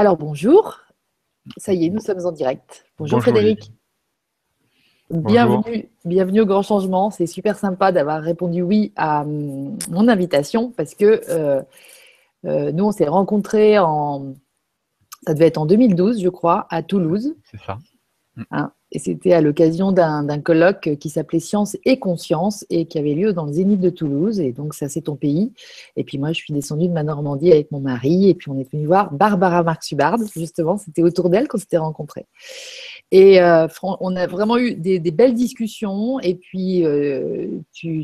Alors bonjour, ça y est, nous sommes en direct. Bonjour, Frédéric. Bienvenue, bienvenue au Grand Changement. C'est super sympa d'avoir répondu oui à hum, mon invitation parce que euh, euh, nous, on s'est rencontrés en, ça devait être en 2012, je crois, à Toulouse. C'est ça. Hein, et c'était à l'occasion d'un colloque qui s'appelait Science et Conscience et qui avait lieu dans le Zénith de Toulouse. Et donc, ça, c'est ton pays. Et puis, moi, je suis descendue de ma Normandie avec mon mari. Et puis, on est venu voir Barbara Marx-Hubbard, justement. C'était autour d'elle qu'on s'était rencontrés. Et euh, on a vraiment eu des, belles discussions. Et puis, euh,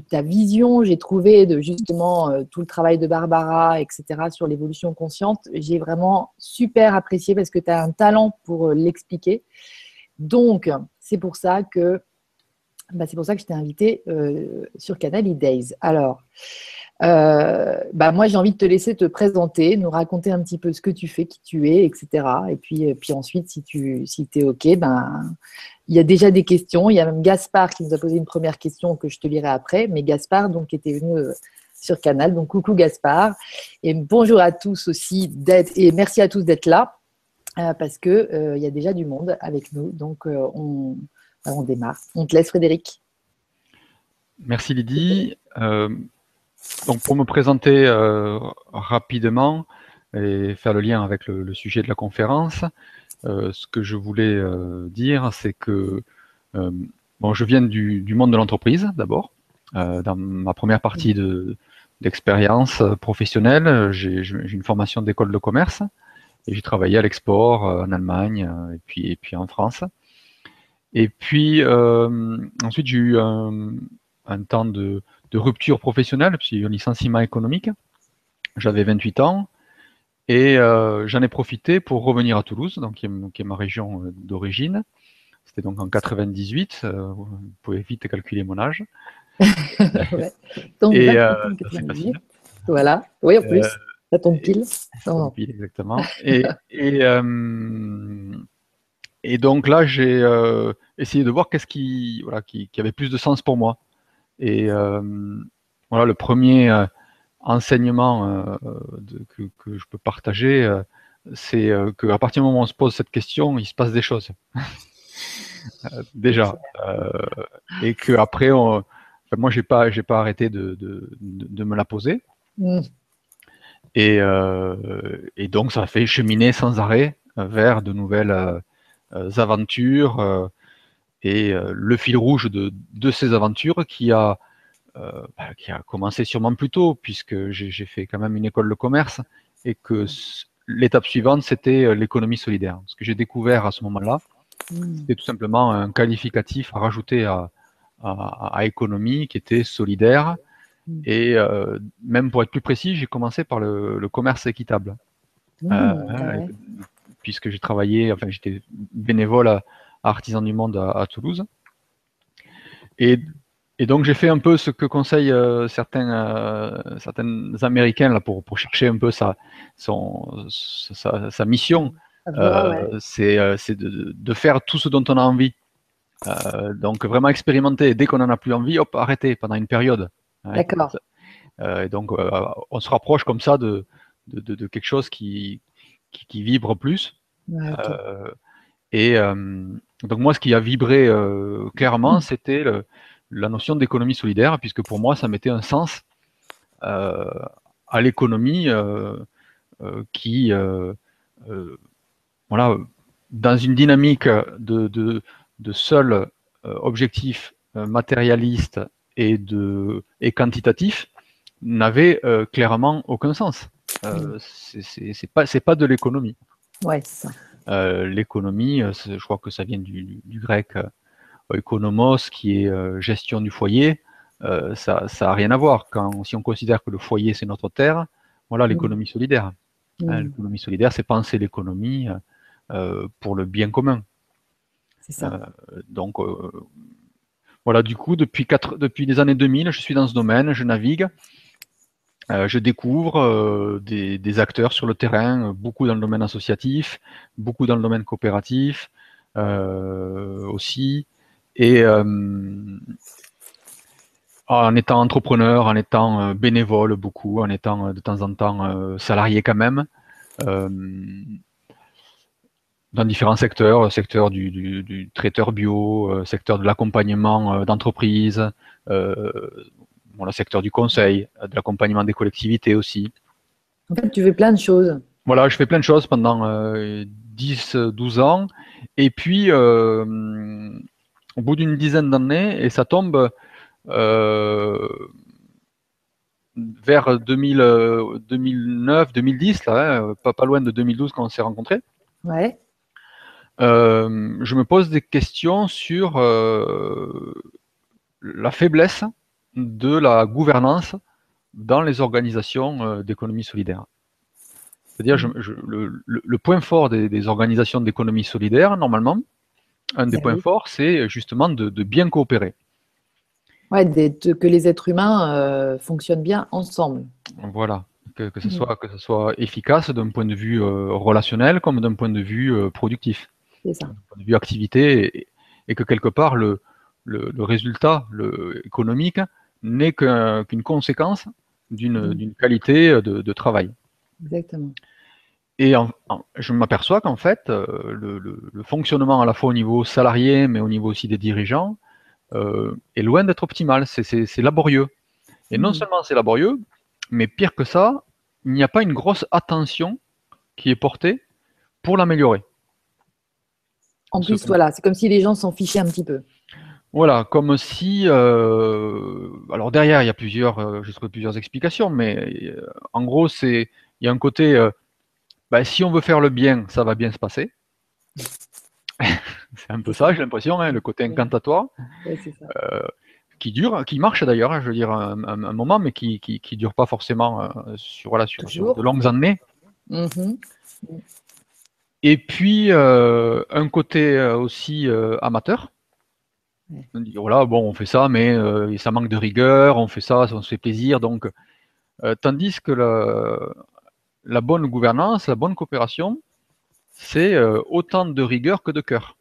ta vision, j'ai trouvé de justement euh, tout le travail de Barbara, etc., sur l'évolution consciente, j'ai vraiment super apprécié parce que tu as un talent pour l'expliquer. Donc, c'est pour ça que bah, c'est pour ça que je t'ai invité euh, sur Canal E-Days. Alors, euh, bah, moi, j'ai envie de te laisser te présenter, nous raconter un petit peu ce que tu fais, qui tu es, etc. Et puis, euh, puis ensuite, si tu si es OK, ben, il y a déjà des questions. Il y a même Gaspard qui nous a posé une première question que je te lirai après. Mais Gaspard, donc, était venu sur Canal. Donc, coucou Gaspard. Et bonjour à tous aussi d'être, et merci à tous d'être là. Euh, parce qu'il euh, y a déjà du monde avec nous. Donc, euh, on, on, démarre. On te laisse, Frédéric. Merci, Lydie. donc, pour me présenter rapidement et faire le lien avec le, sujet de la conférence, ce que je voulais dire, c'est que bon, je viens du, du monde de l'entreprise, d'abord. dans ma première partie d'expérience professionnelle, j'ai une formation d'école de commerce. Et j'ai travaillé à l'export euh, en Allemagne euh, et puis, et puis en France. Et puis euh, ensuite, j'ai eu un, temps de, rupture professionnelle, puis un licenciement économique. J'avais 28 ans. Et j'en ai profité pour revenir à Toulouse, donc qui est, ma région d'origine. C'était donc en 98. vous pouvez vite calculer mon âge. Donc, et, Voilà. Oui, en plus. Ça tombe pile. pile, exactement. Et, et, euh, et, donc là, j'ai euh, essayé de voir qu'est-ce qui, voilà, qui, qui, avait plus de sens pour moi. Et euh, voilà, le premier enseignement de, que, que, je peux partager, c'est qu'à partir du moment où on se pose cette question, il se passe des choses. déjà. et qu'après, enfin, moi, j'ai pas, j'ai pas arrêté de, de, de, me la poser. Mmh. Euh, et, donc, ça fait cheminer sans arrêt vers de nouvelles euh, aventures. et le fil rouge de, ces aventures qui a, bah, qui a commencé sûrement plus tôt, puisque j'ai fait quand même une école de commerce, et que l'étape suivante, c'était l'économie solidaire. Ce que j'ai découvert à ce moment-là, mmh. c'était tout simplement un qualificatif à rajouter à, à, économie qui était solidaire. Et euh, même pour être plus précis, j'ai commencé par le, commerce équitable. Mm, euh, puisque j'ai travaillé, enfin j'étais bénévole à, Artisan du Monde à, Toulouse. Et, donc j'ai fait un peu ce que conseillent euh, certains, certains Américains là, pour, pour chercher un peu sa, son, sa, mission. C'est de, de, faire tout ce dont on a envie. donc vraiment expérimenter. Dès qu'on n'en a plus envie, hop, arrêter pendant une période. D'accord. Euh, et donc, euh, on se rapproche comme ça de, de, quelque chose qui, qui, vibre plus. Euh, et donc, moi, ce qui a vibré clairement, c'était la notion d'économie solidaire, puisque pour moi, ça mettait un sens à l'économie qui, voilà, dans une dynamique de, de, de seul objectif matérialiste et, de, et quantitatif n'avait euh, clairement aucun sens. Euh, c'est pas, pas de l'économie. Ouais, ça. Euh, l'économie, je crois que ça vient du, du grec économos, qui est gestion du foyer. ça n'a rien à voir. Quand, si on considère que le foyer, c'est notre terre, voilà l'économie solidaire. Hein, l'économie solidaire, c'est penser l'économie pour le bien commun. C'est ça. donc, voilà, du coup, depuis, depuis les années 2000, je suis dans ce domaine, je navigue, euh, je découvre euh, des, acteurs sur le terrain, beaucoup dans le domaine associatif, beaucoup dans le domaine coopératif euh, aussi, et en étant entrepreneur, en étant bénévole beaucoup, en étant de temps en temps salarié quand même. Dans différents secteurs, secteur du, traiteur bio, secteur de l'accompagnement d'entreprise, le secteur du conseil, de l'accompagnement des collectivités aussi. En fait, tu fais plein de choses. Voilà, je fais plein de choses pendant 10-12 ans. Et puis, au bout d'une dizaine d'années, et ça tombe vers 2009, 2010, là, hein, pas, pas loin de 2012 quand on s'est rencontrés. Ouais. Euh, je me pose des questions sur euh, la faiblesse de la gouvernance dans les organisations euh, d'économie solidaire. C'est-à-dire le, point fort des, organisations d'économie solidaire, normalement, un des points forts, c'est justement de, bien coopérer. Ouais, que les êtres humains fonctionnent bien ensemble. Voilà que, ce, mm. soit, que ce soit efficace d'un point de vue relationnel comme d'un point de vue productif ça. point de vue activité, et, que quelque part, le, le, résultat le, économique n'est qu'une conséquence d'une mm. qualité de, travail. Exactement. Et je m'aperçois qu'en fait, euh, le, fonctionnement à la fois au niveau salarié, mais au niveau aussi des dirigeants, euh, est loin d'être optimal. C'est laborieux. Et non mm. seulement c'est laborieux, mais pire que ça, il n'y a pas une grosse attention qui est portée pour l'améliorer. En plus, voilà, c'est comme si les gens s'en fichaient un petit peu. Voilà, comme si. Euh, alors derrière, il y a plusieurs, euh, plusieurs explications, mais euh, en gros, c'est il y a un côté. Bah, si on veut faire le bien, ça va bien se passer. c'est un peu ça, j'ai l'impression, hein, le côté incantatoire, qui dure, qui marche d'ailleurs, hein, je veux dire, un, moment, mais qui, qui, dure pas forcément sur, voilà, sur, de longues années. Mm-hmm. Et puis, euh, un côté euh, aussi euh, amateur. On dit, voilà, bon, on fait ça, mais ça manque de rigueur, on fait ça, ça se fait plaisir. Donc, tandis que la, bonne gouvernance, la bonne coopération, c'est autant de rigueur que de cœur.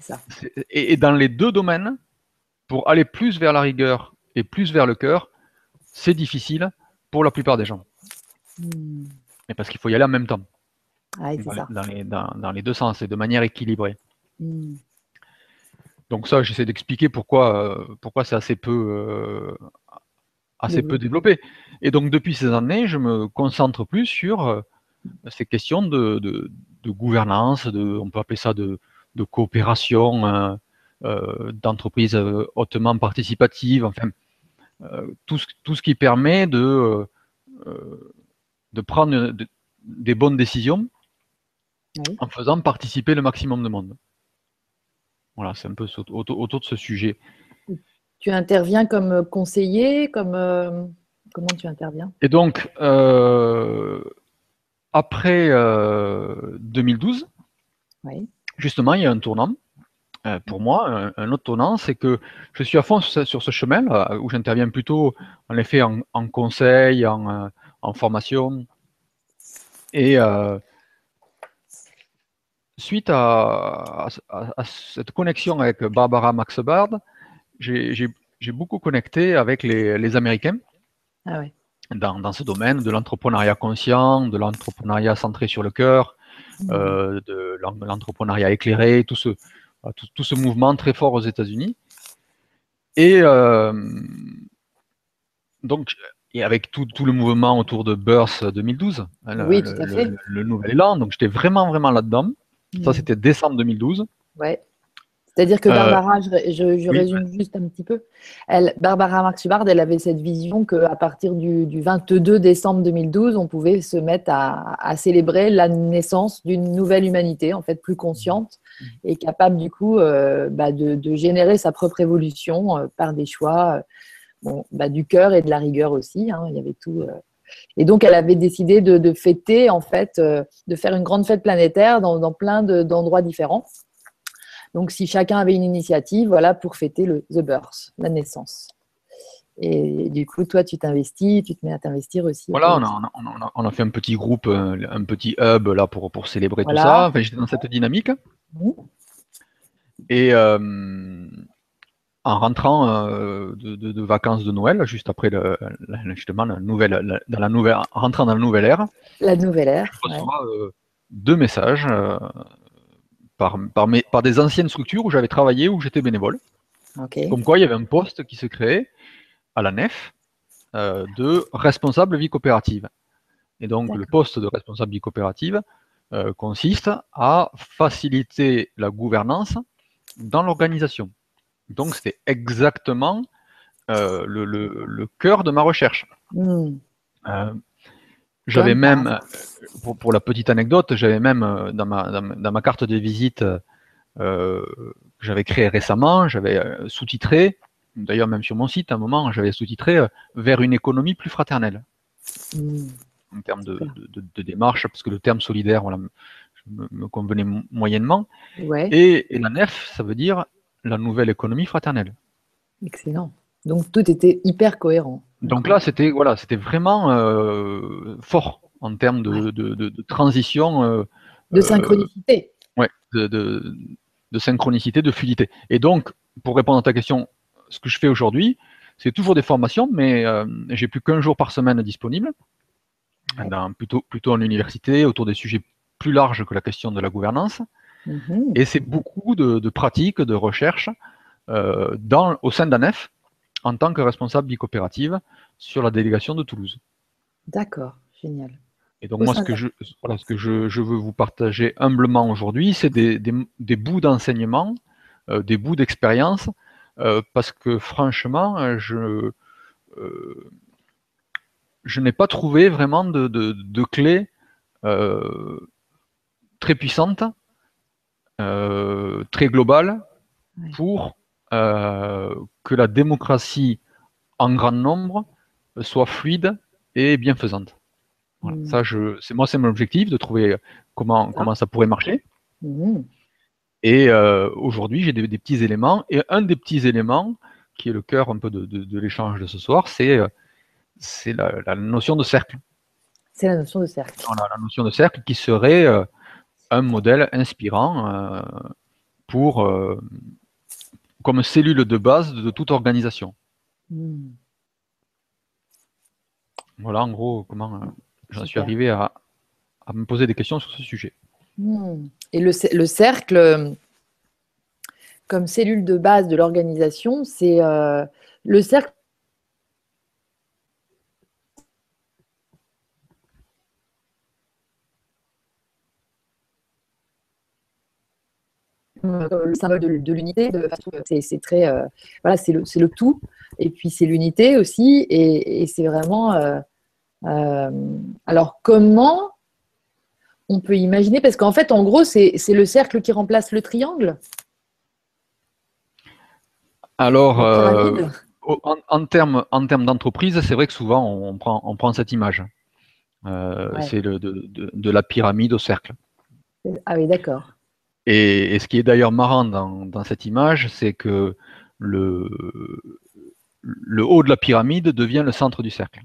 Ça. Et, dans les deux domaines, pour aller plus vers la rigueur et plus vers le cœur, c'est difficile pour la plupart des gens. Hmm. Parce qu'il faut y aller en même temps dans, les, deux sens et de manière équilibrée. Hmm. Donc ça, j'essaie d'expliquer pourquoi, euh, pourquoi c'est assez peu, euh, assez peu développé. Et donc depuis ces années, je me concentre plus sur euh, ces questions de, gouvernance, de, on peut appeler ça de, coopération, d'entreprise hautement participative, enfin tout, tout, ce qui permet de, de prendre des bonnes décisions en faisant participer le maximum de monde. Voilà, c'est un peu autour, de ce sujet. Tu interviens comme conseiller, comme euh, comment tu interviens? Et donc, euh, après 2012, euh, justement, il y a un tournant. pour moi, un, autre tournant, c'est que je suis à fond sur, ce chemin où j'interviens plutôt, en effet, en, conseil, en, en, formation. Et suite à, cette connexion avec Barbara Maxbard, j'ai beaucoup connecté avec les, Américains ah dans, ce domaine de l'entrepreneuriat conscient, de l'entrepreneuriat centré sur le cœur, mmh. euh, de l'entrepreneuriat éclairé, tout ce, tout, ce mouvement très fort aux États-Unis. Et euh, donc, et avec tout, le mouvement autour de Birth 2012, hein, le, le, nouvel élan, donc j'étais vraiment, vraiment là-dedans. Ça, mm. c'était décembre 2012. Ouais. C'est-à-dire que euh, Barbara, je, résume juste un petit peu. Elle, Barbara Marx-Hubbard, elle avait cette vision qu'à partir du, 22 décembre 2012, on pouvait se mettre à, célébrer la naissance d'une nouvelle humanité, en fait plus consciente et capable du coup euh, bah, de, générer sa propre évolution euh, par des choix bah, du cœur et de la rigueur aussi. Hein. il y avait tout. Et donc, elle avait décidé de, fêter, en fait, euh, de faire une grande fête planétaire dans, plein d'endroits différents. Donc, si chacun avait une initiative, voilà, pour fêter le The Birth, la naissance. Et du coup, toi, tu t'investis, tu te mets à t'investir aussi. Voilà, on a, fait un petit groupe, euh, un petit hub là pour, pour célébrer tout ça. Enfin, j'étais dans cette dynamique. Mmh. Et, euh, en rentrant euh, de, vacances de Noël, juste après le, justement la nouvelle, dans la nouvelle, rentrant dans la nouvelle ère. La nouvelle ère. Je reçois de messages par, par, des anciennes structures où j'avais travaillé, où j'étais bénévole. Comme quoi, il y avait un poste qui se créait à la nef de responsable vie coopérative. Et donc, le poste de responsable vie coopérative consiste à faciliter la gouvernance dans l'organisation. Donc, c'était exactement euh, le, cœur de ma recherche. Hmm. Euh, j'avais même, pour, la petite anecdote, j'avais même euh, dans ma, carte de visite que j'avais créée récemment, j'avais sous-titré, d'ailleurs même sur mon site, à un moment, j'avais sous-titré vers une économie plus fraternelle. Hmm. En termes de, démarche, parce que le terme solidaire voilà, me, convenait moyennement. Et, et la NEF, ça veut dire la nouvelle économie fraternelle. Excellent. Donc tout était hyper cohérent. Donc là, c'était voilà, c'était vraiment euh, fort en termes de, transition. Euh, de synchronicité. Euh, ouais, de, synchronicité, de fluidité. Et donc, pour répondre à ta question, ce que je fais aujourd'hui, c'est toujours des formations, mais j'ai plus qu'un jour par semaine disponible, plutôt, plutôt en université, autour des sujets plus larges que la question de la gouvernance. Mhm. Et c'est beaucoup de, pratiques, de recherches dans, au sein d'ANEF, en tant que responsable coopérative sur la délégation de Toulouse. D'accord, génial. Et donc moi, ce que, je, ce que je, veux vous partager humblement aujourd'hui, c'est des, bouts d'enseignement, euh, des bouts d'expérience, euh, parce que franchement, je, euh, je n'ai pas trouvé vraiment de, de, clés très puissantes, très globales, pour euh, que la démocratie en grand nombre soit fluide et bienfaisante. Voilà. Mm. Ça, je, c'est moi, c'est mon objectif de trouver comment, comment ça pourrait marcher. Mm. Et euh, aujourd'hui, j'ai des, petits éléments. Et un des petits éléments, qui est le cœur un peu de, de, l'échange de ce soir, c'est, euh, c'est la, notion de cercle. C'est la notion de cercle. Voilà, la notion de cercle qui serait un modèle inspirant pour comme cellule de base de toute organisation. Hmm. Voilà en gros comment euh, j'en suis arrivé à, me poser des questions sur ce sujet. Hmm. Et le, cercle, comme cellule de base de l'organisation, c'est euh, le cercle le symbole de, l'unité. C'est très, euh, voilà, c'est le, le, tout. Et puis c'est l'unité aussi. Et, c'est vraiment. Euh, alors comment on peut imaginer? Parce qu'en fait, en gros, c'est le cercle qui remplace le triangle. Alors, en, termes en d'entreprise, c'est vrai que souvent on prend, on prend cette image. C'est de, de, la pyramide au cercle. Ah oui, d'accord. Et, ce qui est d'ailleurs marrant dans, cette image, c'est que le, le, haut de la pyramide devient le centre du cercle.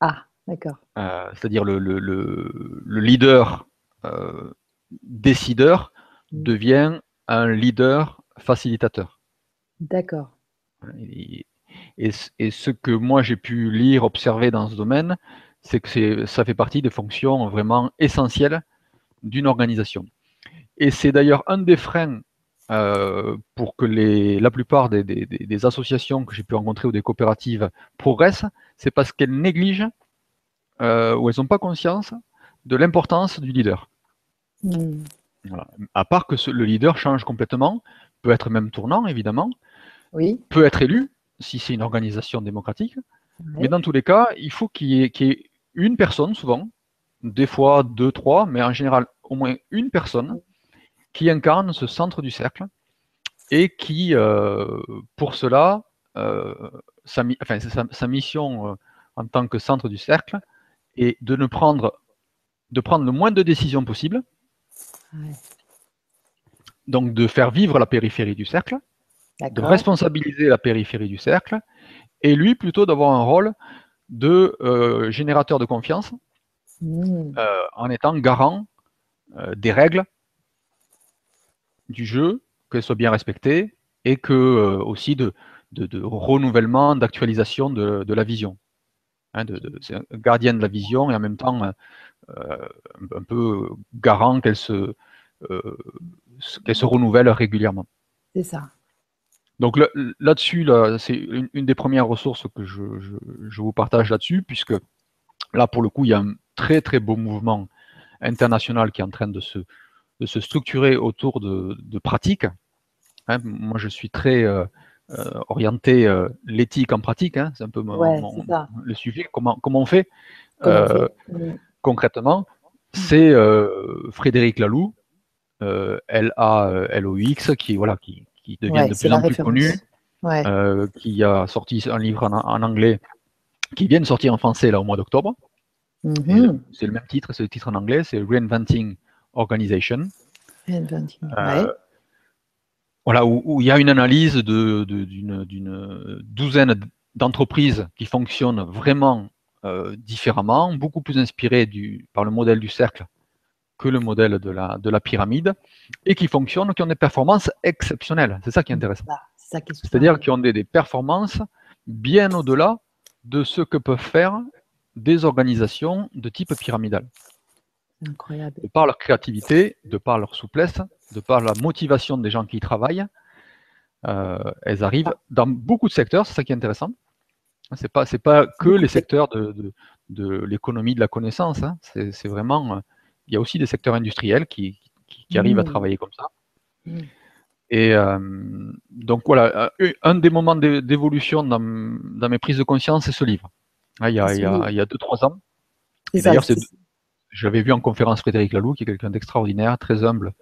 Ah, d'accord. Euh, c'est-à-dire le, le, leader euh, décideur mm. devient un leader facilitateur. D'accord. Et, et, ce que moi j'ai pu lire, observer dans ce domaine, c'est que ça fait partie des fonctions vraiment essentielles d'une organisation. Et c'est d'ailleurs un des freins euh, pour que les, la plupart des, associations que j'ai pu rencontrer ou des coopératives progressent, c'est parce qu'elles négligent euh, ou elles n'ont pas conscience de l'importance du leader. Hmm. À part que le leader change complètement, peut être même tournant évidemment, oui. peut être élu si c'est une organisation démocratique, mais dans tous les cas, il faut qu'il y, y, ait une personne souvent, des fois deux, trois, mais en général au moins une personne qui incarne ce centre du cercle et qui, euh, pour cela, euh, sa, mission euh, en tant que centre du cercle est de ne prendre, de prendre le moins de décisions possible, donc de faire vivre la périphérie du cercle, de responsabiliser la périphérie du cercle, et lui plutôt d'avoir un rôle de générateur de confiance mmh. en étant garant des règles du jeu, qu'elle soit bien respectée, et que euh, aussi de, de, renouvellement, d'actualisation de, la vision. Hein, de, c'est un gardien de la vision et en même temps un peu garant qu'elle se, qu'elle se renouvelle régulièrement. C'est ça. Donc là-dessus, c'est une, des premières ressources que je, vous partage là-dessus, puisque là, pour le coup, il y a un très très beau mouvement international qui est en train de se, se structurer autour de, pratiques. Hein, moi, je suis très euh, euh, orienté euh, l'éthique en pratique, hein, c'est un peu le sujet. Comment, comment on fait? Concrètement C'est Frédéric Laloux, L-A-L-O-X, qui, voilà, qui, qui devient de plus en plus connu, euh, qui a sorti un livre en, anglais, qui vient de sortir en français là au mois d'octobre. Mhm. C'est le même titre, c'est le titre en anglais, c'est Reinventing Organization. Euh, Voilà, où, il y a une analyse d'une de, douzaine d'entreprises qui fonctionnent vraiment euh, différemment, beaucoup plus inspirées du, par le modèle du cercle que le modèle de la, de la pyramide et qui fonctionnent, qui ont des performances exceptionnelles. C'est ça qui est intéressant. C'est-à-dire qui ont des, performances bien au-delà de ce que peuvent faire des organisations de type pyramidal. Incroyable. De par leur créativité, de par leur souplesse, de par la motivation des gens qui y travaillent, euh, elles arrivent dans beaucoup de secteurs, c'est ça qui est intéressant. C'est pas, pas que les secteurs de, de, l'économie de la connaissance, hein. c'est vraiment il y a aussi des secteurs industriels qui, arrivent à mmh. travailler comme ça. Mmh. Et euh, donc voilà, euh, un des moments d'évolution dans, mes prises de conscience, c'est ce livre. Ah, il y a 2-3 ans. D'ailleurs, j'avais vu en conférence Frédéric Laloux, qui est quelqu'un d'extraordinaire, très humble,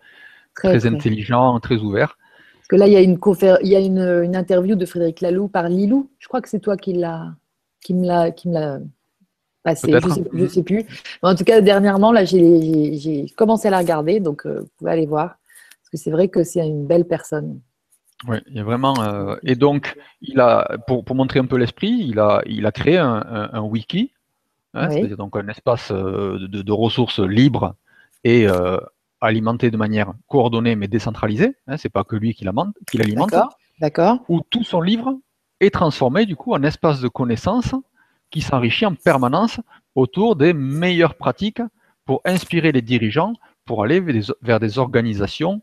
très, intelligent, très ouvert. Parce que là, il y a une, il y a une, interview de Frédéric Laloux par Lilou. Je crois que c'est toi qui, qui me l'a je ne sais, plus. en tout cas, dernièrement, là, j'ai commencé à la regarder, donc euh, vous pouvez aller voir. Parce que c'est vrai que c'est une belle personne. Oui, il y a vraiment. Euh, et donc, il a, pour, pour montrer un peu l'esprit, il a, il a créé un, wiki, hein, c'est-à-dire donc un espace euh, de, de, ressources libres et alimenté de manière coordonnée mais décentralisée. Hein, c'est pas que lui qui l'alimente. D'accord. Où tout son livre est transformé du coup en espace de connaissances qui s'enrichit en permanence autour des meilleures pratiques pour inspirer les dirigeants pour aller vers des, organisations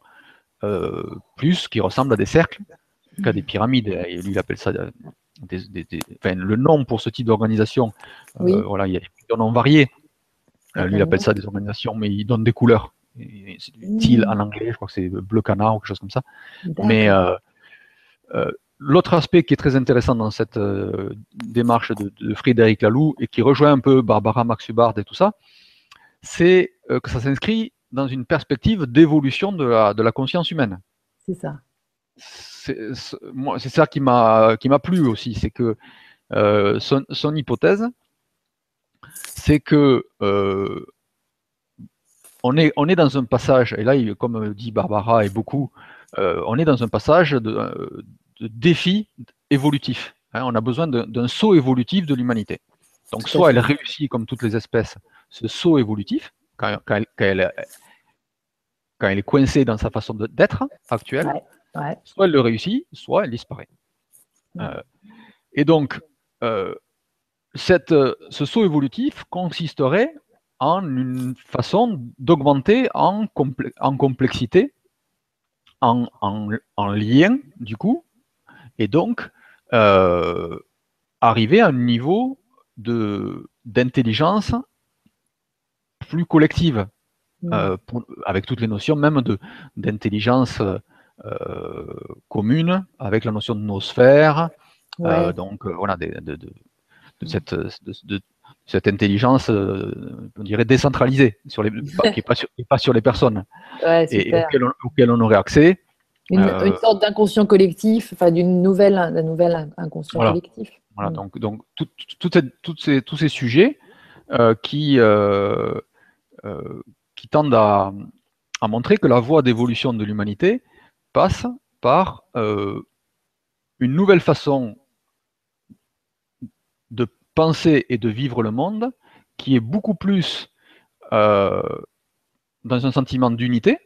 euh, plus qui ressemblent à des cercles qu'à des pyramides. Et lui, il appelle ça euh, le nom pour ce type d'organisation. Euh, voilà, il y a des noms variés. lui, il appelle ça des organisations, mais il donne des couleurs. C'est du teal en anglais, je crois que c'est bleu canard ou quelque chose comme ça. Mais L'autre aspect qui est très intéressant dans cette euh, démarche de, Frédéric Laloux et qui rejoint un peu Barbara Maxubard et tout ça, c'est euh, que ça s'inscrit dans une perspective d'évolution de la, conscience humaine. C'est ça. C'est ça qui m'a plu aussi, c'est que euh, son, hypothèse, c'est que on est, on est dans un passage, et là, comme dit Barbara et beaucoup, on est dans un passage de, de défi évolutif. Hein. on a besoin d'un saut évolutif de l'humanité. Donc, soit elle réussit, comme toutes les espèces, ce saut évolutif, quand, elle, est coincée dans sa façon d'être actuelle, soit elle le réussit, soit elle disparaît. Euh, et donc, euh, cette, ce saut évolutif consisterait en une façon d'augmenter en, complexité, en, en, lien, du coup, et donc euh, arriver à un niveau d'intelligence plus collective, mmh. euh, avec toutes les notions même d'intelligence euh, commune, avec la notion de nosphère, donc voilà, de, cette, cette intelligence, on dirait décentralisée, sur les, qui n'est pas, sur les personnes, et, auquel on, aurait accès. Euh, une, sorte d'inconscient collectif, enfin d'une nouvelle, d'un nouvel inconscient collectif. Voilà, mm. donc, donc ces, tous ces sujets euh, qui, euh, qui tendent à, à, montrer que la voie d'évolution de l'humanité passe par une nouvelle façon de penser et de vivre le monde qui est beaucoup plus dans un sentiment d'unité,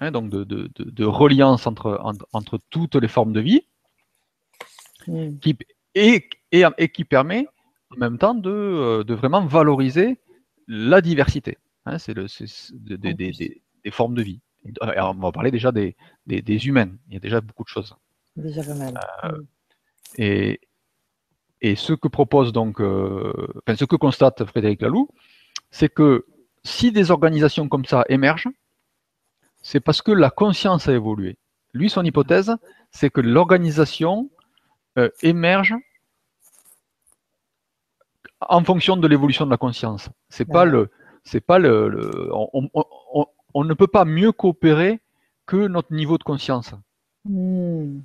Hein, donc de, reliance entre, entre, toutes les formes de vie, mm. qui, et, et, qui permet en même temps de, de vraiment valoriser la diversité. Hein, c'est le, des, des, des, formes de vie. On va parler déjà des, des, humains. Il y a déjà beaucoup de choses. Déjà pas mal. Euh, et, et ce que propose donc, euh, enfin, ce que constate Frédéric Laloux, c'est que si des organisations comme ça émergent, c'est parce que la conscience a évolué. Lui, son hypothèse, c'est que l'organisation euh, émerge en fonction de l'évolution de la conscience. C'est pas le, c'est pas le, on, ne peut pas mieux coopérer que notre niveau de conscience. Hmm.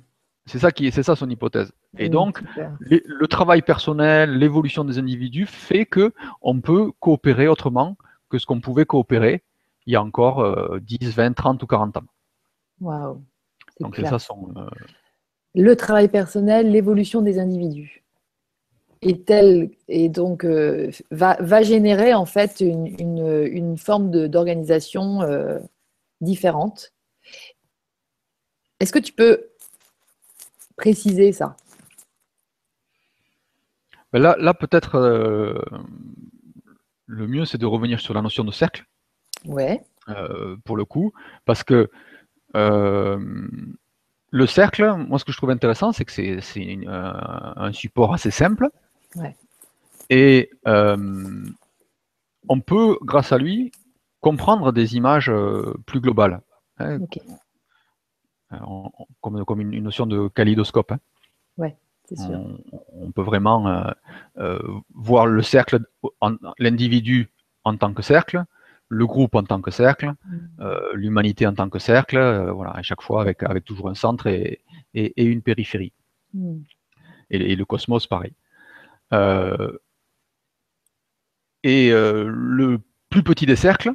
C'est ça qui, c'est ça son hypothèse. Et donc, le travail personnel, l'évolution des individus fait que on peut coopérer autrement que ce qu'on pouvait coopérer il y a encore 10, 20, 30 ou 40 ans. Waouh. Donc c'est ça son. Euh, le travail personnel, l'évolution des individus. Et, tel, et donc euh, va, va, générer en fait une, une, une forme d'organisation euh, différente. Est-ce que tu peux préciser ça? Ben Là, là peut-être le mieux, c'est de revenir sur la notion de cercle. Ouais. pour le coup, parce que le cercle, moi, ce que je trouve intéressant, c'est que c'est euh, un support assez simple. Et euh, on peut, grâce à lui, comprendre des images euh, plus globales. Hein. comme, une, notion de kaléidoscope. Hein. sûr. On, peut vraiment voir le cercle, l'individu en tant que cercle, le groupe en tant que cercle, mm. euh, l'humanité en tant que cercle, euh, voilà, à chaque fois avec, avec toujours un centre et, et, une périphérie. Mm. Et, le cosmos, pareil. Euh, et le plus petit des cercles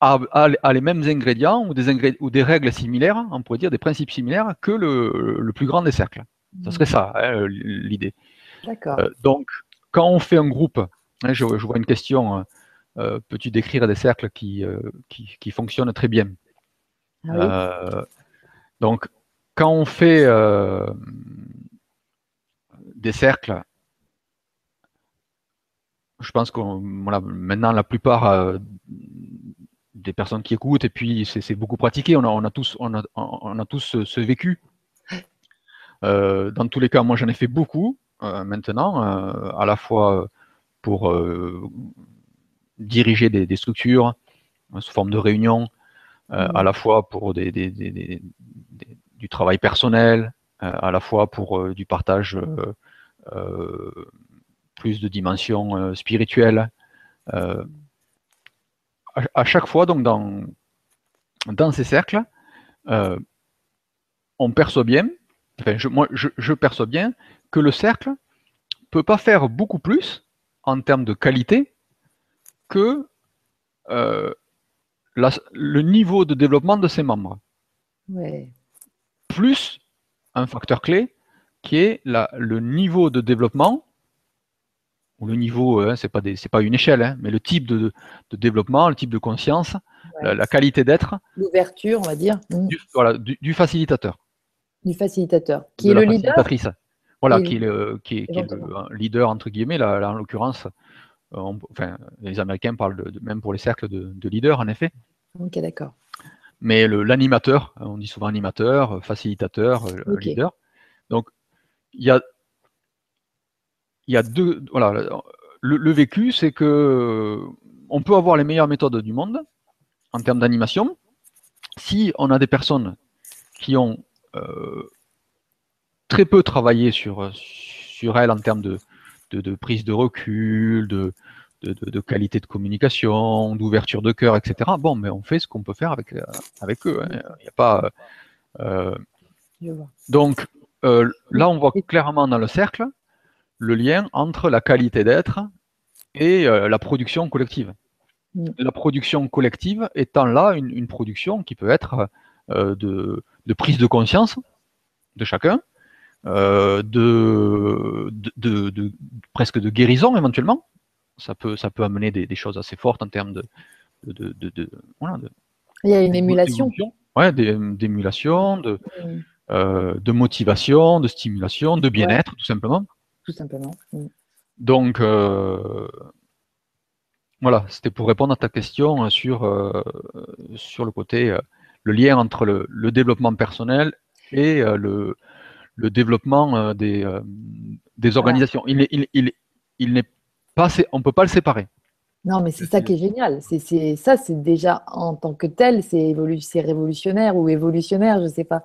a, a, les mêmes ingrédients ou des, ou des règles similaires, on pourrait dire des principes similaires que le, le plus grand des cercles. Ce serait ça, hein, l'idée. D'accord. donc, quand on fait un groupe, hein, je, je, vois une question euh, peux-tu décrire des cercles qui, euh, qui, fonctionnent très bien? Ah euh, Donc, quand on fait des cercles, je pense que maintenant la plupart des personnes qui écoutent, et puis c'est beaucoup pratiqué, on a, on a tous, on a, on a tous ce, vécu. dans tous les cas, moi j'en ai fait beaucoup maintenant, à la fois pour diriger des, structures sous forme de réunions, euh, à la fois pour des, du travail personnel, euh, à la fois pour euh, du partage plus de dimensions spirituelles. À, chaque fois, donc, dans, dans ces cercles, on perçoit bien, enfin, je, moi, je, je perçois bien que le cercle peut pas faire beaucoup plus en termes de qualité que euh, le niveau de développement de ses membres. Plus un facteur clé qui est le niveau de développement, ou le niveau, hein, c'est pas, pas une échelle, hein, mais le type de, développement, le type de conscience, la, qualité d'être. L'ouverture, on va dire. Mm. Du, voilà, du, facilitateur. Du facilitateur. Qui est le leader Voilà, qui est le, qui est, le leader, entre guillemets, là, en l'occurrence, euh, enfin, les Américains parlent de, même pour les cercles de, leaders, en effet. Ok, d'accord. Mais l'animateur, on dit souvent animateur, facilitateur, euh, leader. Donc, il y a, y a deux. Voilà, le, vécu, c'est que on peut avoir les meilleures méthodes du monde en termes d'animation. Si on a des personnes qui ont euh, très peu travaillé sur, sur elles en termes de, de, prise de recul, de, de, qualité de communication, d'ouverture de cœur, etc. Bon, mais on fait ce qu'on peut faire avec, euh, avec eux. Hein. Il a pas. Euh, donc euh, là, on voit clairement dans le cercle le lien entre la qualité d'être et la production collective. La production collective étant là une, production qui peut être de, prise de conscience de chacun, euh, de, de, presque de guérison éventuellement. Ça peut, ça peut amener des, choses assez fortes en termes de, de, voilà, Il y a une émulation. Ouais, d'émulation, de. Euh, de motivation, de stimulation, de bien-être, tout simplement. tout simplement. Donc, voilà, c'était pour répondre à ta question sur, sur le côté, le lien entre le, développement personnel et le, le développement des, des organisations. Il, il, il, il n'est pas, on ne peut pas le séparer. Non, mais c'est ça qui est génial. C'est ça, c'est déjà en tant que tel, c'est révolutionnaire ou évolutionnaire, je ne sais pas.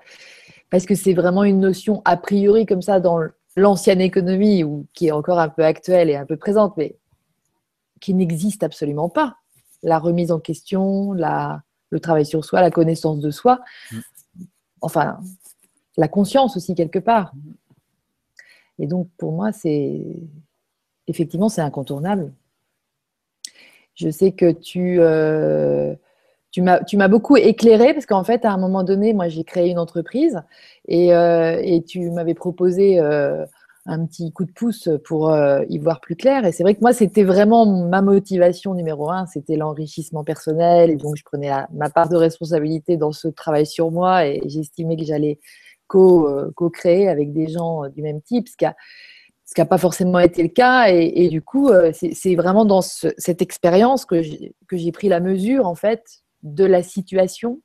Parce que c'est vraiment une notion a priori comme ça dans l'ancienne économie, ou qui est encore un peu actuelle et un peu présente, mais qui n'existe absolument pas. La remise en question, la, le travail sur soi, la connaissance de soi, mm. enfin, la conscience aussi quelque part. Et donc, pour moi, c'est effectivement, c'est incontournable. Je sais que tu, euh, tu m'as beaucoup éclairé parce qu'en fait, à un moment donné, moi, j'ai créé une entreprise et, euh, et tu m'avais proposé euh, un petit coup de pouce pour y voir plus clair. Et c'est vrai que moi, c'était vraiment ma motivation numéro un, c'était l'enrichissement personnel. Et donc, je prenais ma part de responsabilité dans ce travail sur moi et j'estimais que j'allais co-créer avec des gens du même type. Ce qui n'a pas forcément été le cas. Et, du coup, euh, c'est vraiment dans cette expérience que j'ai pris la mesure, en fait, de la situation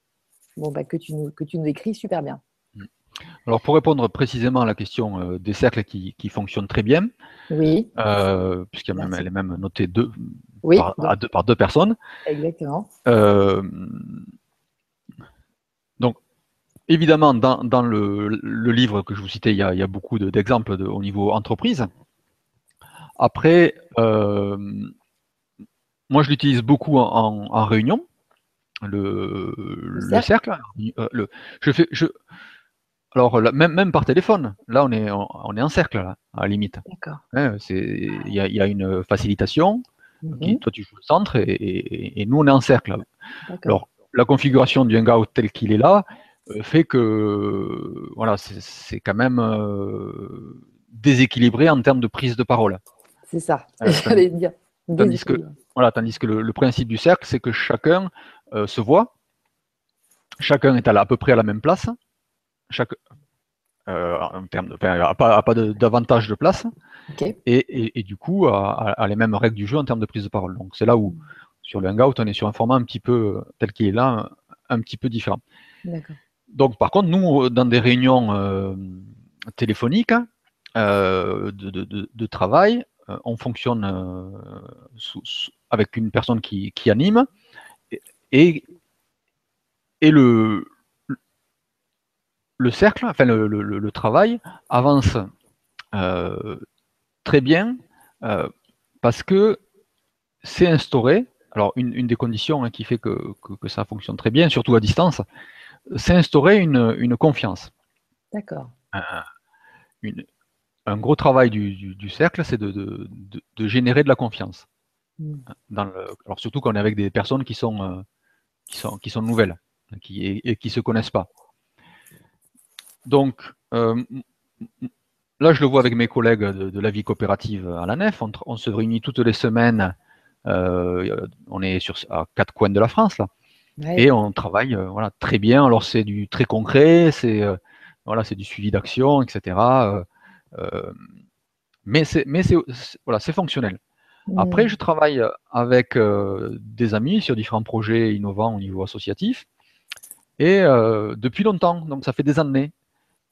bon, bah, que, tu nous, que tu nous décris super bien. Alors, pour répondre précisément à la question euh, des cercles qui, fonctionnent très bien, oui. Euh, puisqu'elle est même notée deux, par, deux, par deux personnes. Exactement. Évidemment, dans, le, livre que je vous citais, il y a, beaucoup d'exemples au niveau entreprise. Après, euh, moi, je l'utilise beaucoup en, réunion, le, cercle. Euh, je fais, je, alors, même, même par téléphone, là, on est, on, est en cercle, là, à la limite. D'accord. Hein, il y, a une facilitation. Mhm. toi, tu joues le centre et, nous, on est en cercle. Alors, la configuration du Hangout tel qu'il est là, euh, fait que voilà, c'est quand même euh, déséquilibré en termes de prise de parole. C'est ça, j'allais dire. Tandis que, voilà, tandis que le, principe du cercle, c'est que chacun se voit, chacun est à, peu près à la même place, chaque, en termes de, pas, pas d'avantage de, place, et, du coup a, les mêmes règles du jeu en termes de prise de parole. Donc c'est là où sur le Hangout, on est sur un format un petit peu tel qu'il est là, un, un petit peu différent. Donc, par contre, nous, dans des réunions euh, téléphoniques euh, de, travail, euh, on fonctionne avec une personne qui, anime et, et le, le cercle, enfin le, travail avance très bien parce que c'est instauré. Alors, une, des conditions hein, qui fait que, ça fonctionne très bien, surtout à distance, c'est instaurer une, confiance. D'accord. Un, gros travail du, cercle, c'est de, générer de la confiance. Hmm. Dans le, alors surtout quand on est avec des personnes qui sont, euh, qui sont, qui sont nouvelles qui, et, qui ne se connaissent pas. Donc, euh, là, je le vois avec mes collègues de, la vie coopérative à la nef. On, se réunit toutes les semaines. Euh, on est sur, à quatre coins de la France, là. Et on travaille euh, voilà, très bien. Alors c'est du très concret, c'est voilà, du suivi d'action, etc. Mais c'est mais c'est voilà, c'est fonctionnel. Après, mmh. je travaille avec des amis sur différents projets innovants au niveau associatif et depuis longtemps, donc ça fait des années.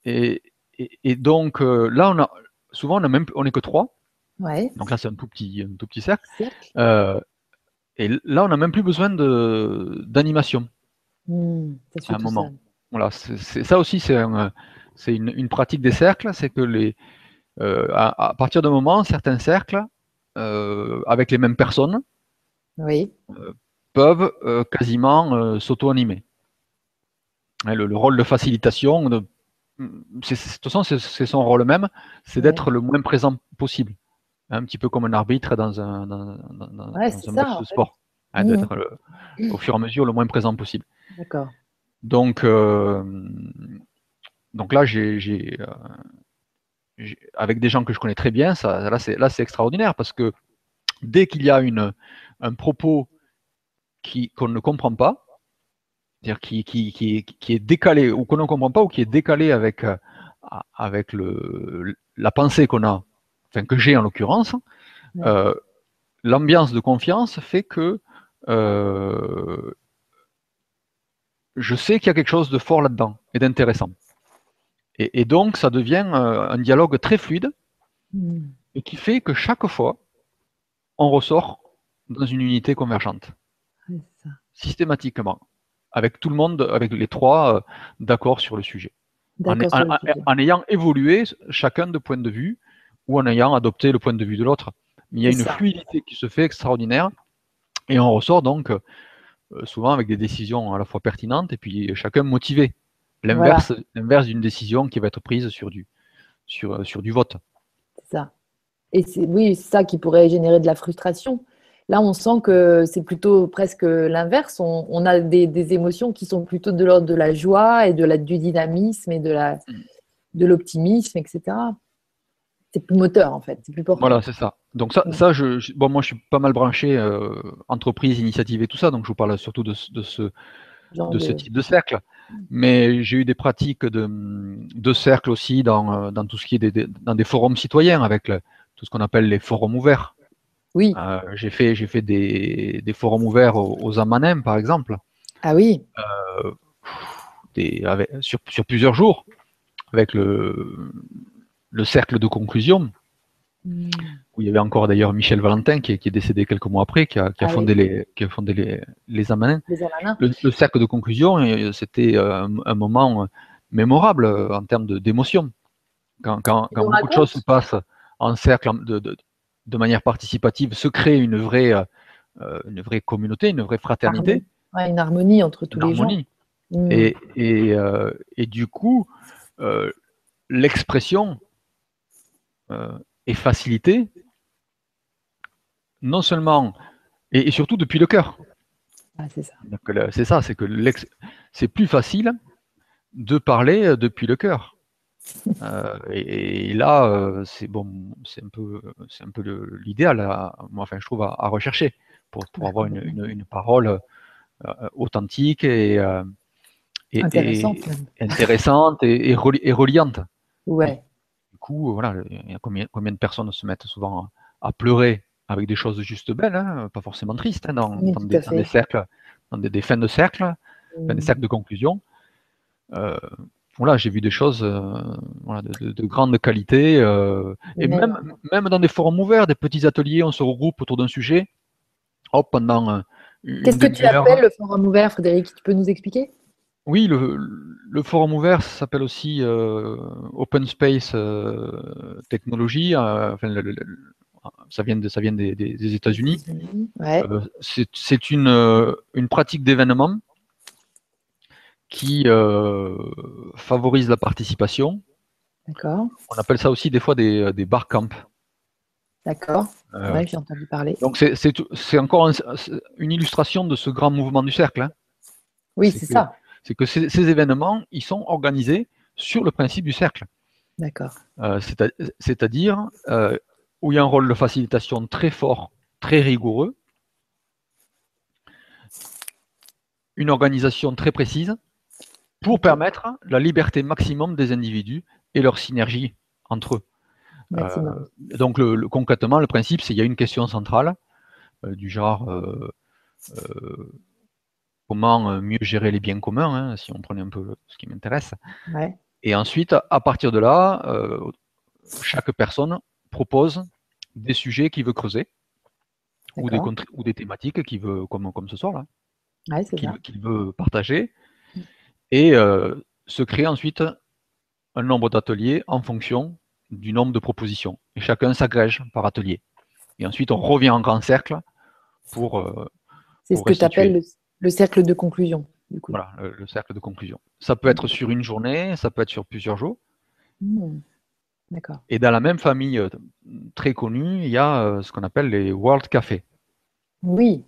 Et, et, donc là, on a souvent on a même on est que trois. Ouais. Donc là, c'est un tout petit un tout petit cercle. cercle. Et là, on n'a même plus besoin d'animation. Mmh, à un moment. Voilà, c'est ça aussi, c'est une, pratique des cercles, c'est que les, euh, à, partir d'un moment, certains cercles, euh, avec les mêmes personnes, oui. Euh, peuvent quasiment s'auto-animer. Hein, le, rôle de facilitation, de, toute façon, c'est son rôle même, c'est d'être le moins présent possible un petit peu comme un arbitre dans un, dans, match de sport. Hein, mmh. D'être au fur et à mesure le moins présent possible. D'accord. Donc, euh, donc là, j'ai, euh, avec des gens que je connais très bien, ça, là, c'est, là, c'est extraordinaire parce que dès qu'il y a une, un propos qui, qu'on ne comprend pas, c'est-à-dire qui, qui, qui, qui, est décalé ou qu'on ne comprend pas ou qui est décalé avec, euh, avec le, la pensée qu'on a enfin que j'ai en l'occurrence, euh, l'ambiance de confiance fait que euh, je sais qu'il y a quelque chose de fort là-dedans et d'intéressant. Et, donc, ça devient un dialogue très fluide hmm. et qui fait que chaque fois, on ressort dans une unité convergente. Systématiquement. Avec tout le monde, avec les trois, d'accord sur le sujet en, ayant évolué chacun de point de vue ou en ayant adopté le point de vue de l'autre. Il y a une fluidité qui se fait extraordinaire et on ressort donc euh, souvent avec des décisions à la fois pertinentes et puis chacun motivé. L'inverse d'une décision qui va être prise sur du, sur, sur du vote. C'est ça. Et c'est, oui, c'est ça qui pourrait générer de la frustration. Là, on sent que c'est plutôt presque l'inverse. On, a des, émotions qui sont plutôt de l'ordre de la joie et de la, du dynamisme et de, la, de l'optimisme, etc. C'est plus moteur, en fait. C'est plus Voilà, c'est ça. Donc ça, ça je, bon, moi, je suis pas mal branché euh, entreprise, initiative et tout ça, donc je vous parle surtout de, de ce, de, ce type de cercle. Mais j'ai eu des pratiques de, de cercle aussi dans, dans, tout ce qui est des, dans des forums citoyens, avec tout ce qu'on appelle les forums ouverts. Oui. Euh, j'ai fait, j'ai fait des, des, forums ouverts aux, aux Amanem, par exemple. Ah oui. Euh, des, avec, sur, sur, plusieurs jours, avec le, le cercle de conclusion, où il y avait encore d'ailleurs Michel Valentin, qui, qui, est décédé quelques mois après, qui a, qui a ah fondé, les, qui a fondé les, les Amanins. Le, le, cercle de conclusion, euh, c'était un, un, moment mémorable en termes d'émotion. Quand, quand, quand beaucoup de choses se passent en cercle de, de, de manière participative, se crée une vraie, euh, une vraie communauté, une vraie fraternité. une harmonie entre tous les gens. Mm. Et, et, euh, et, du coup, euh, l'expression est facilitée, non seulement, et, surtout depuis le cœur. Ah, c'est ça. C'est ça, c'est que c'est plus facile de parler depuis le cœur. Euh, et, là, euh, c'est bon, c'est un peu, c'est un peu l'idéal, moi, enfin, je trouve à, rechercher pour, pour avoir une, une, parole euh, authentique et, et, intéressante, et, intéressante et, reliante. Ouais. Du coup, voilà, il y a combien, combien de personnes se mettent souvent à, pleurer avec des choses juste belles, hein, pas forcément tristes, hein, dans, dans, des, cercles, dans des, fins de cercle, des mmh. cercles de conclusion. Euh, voilà, j'ai vu des choses euh, voilà, de, de, grande qualité. Euh, et même, même dans des forums ouverts, des petits ateliers, on se regroupe autour d'un sujet. Hop, pendant Qu'est-ce que tu appelles le forum ouvert, Frédéric? Tu peux nous expliquer? Oui, le, le, forum ouvert s'appelle aussi Open Space Technology. enfin, ça vient, de, ça vient des, des, États-Unis. Ouais. C'est une, une pratique d'événement qui euh, favorise la participation. D'accord. On appelle ça aussi des fois des, euh, des bar camps. D'accord. Euh, j'ai entendu parler. Donc c'est encore une illustration de ce grand mouvement du cercle. Hein. Oui, c'est ça. C'est que ces, événements, ils sont organisés sur le principe du cercle. D'accord. C'est-à-dire où il y a un rôle de facilitation très fort, très rigoureux, une organisation très précise, pour permettre la liberté maximum des individus et leur synergie entre eux. Euh, donc le, concrètement, le principe, c'est qu'il y a une question centrale euh, du genre euh, comment mieux gérer les biens communs, hein, si on prenait un peu ce qui m'intéresse. Et ensuite, à partir de là, chaque personne propose des sujets qu'il veut creuser ou des, ou des thématiques qu'il veut, comme, comme ce soir là, qu'il veut partager et euh, se crée ensuite un nombre d'ateliers en fonction du nombre de propositions. Et chacun s'agrège par atelier. Et ensuite, on revient en grand cercle pour. Euh, C'est ce que tu appelles le, cercle de conclusion. Voilà, le, cercle de conclusion. Ça peut être sur une journée, ça peut être sur plusieurs jours. Mmh. D'accord. Et dans la même famille euh, très connue, il y a ce qu'on appelle les World Café. Oui.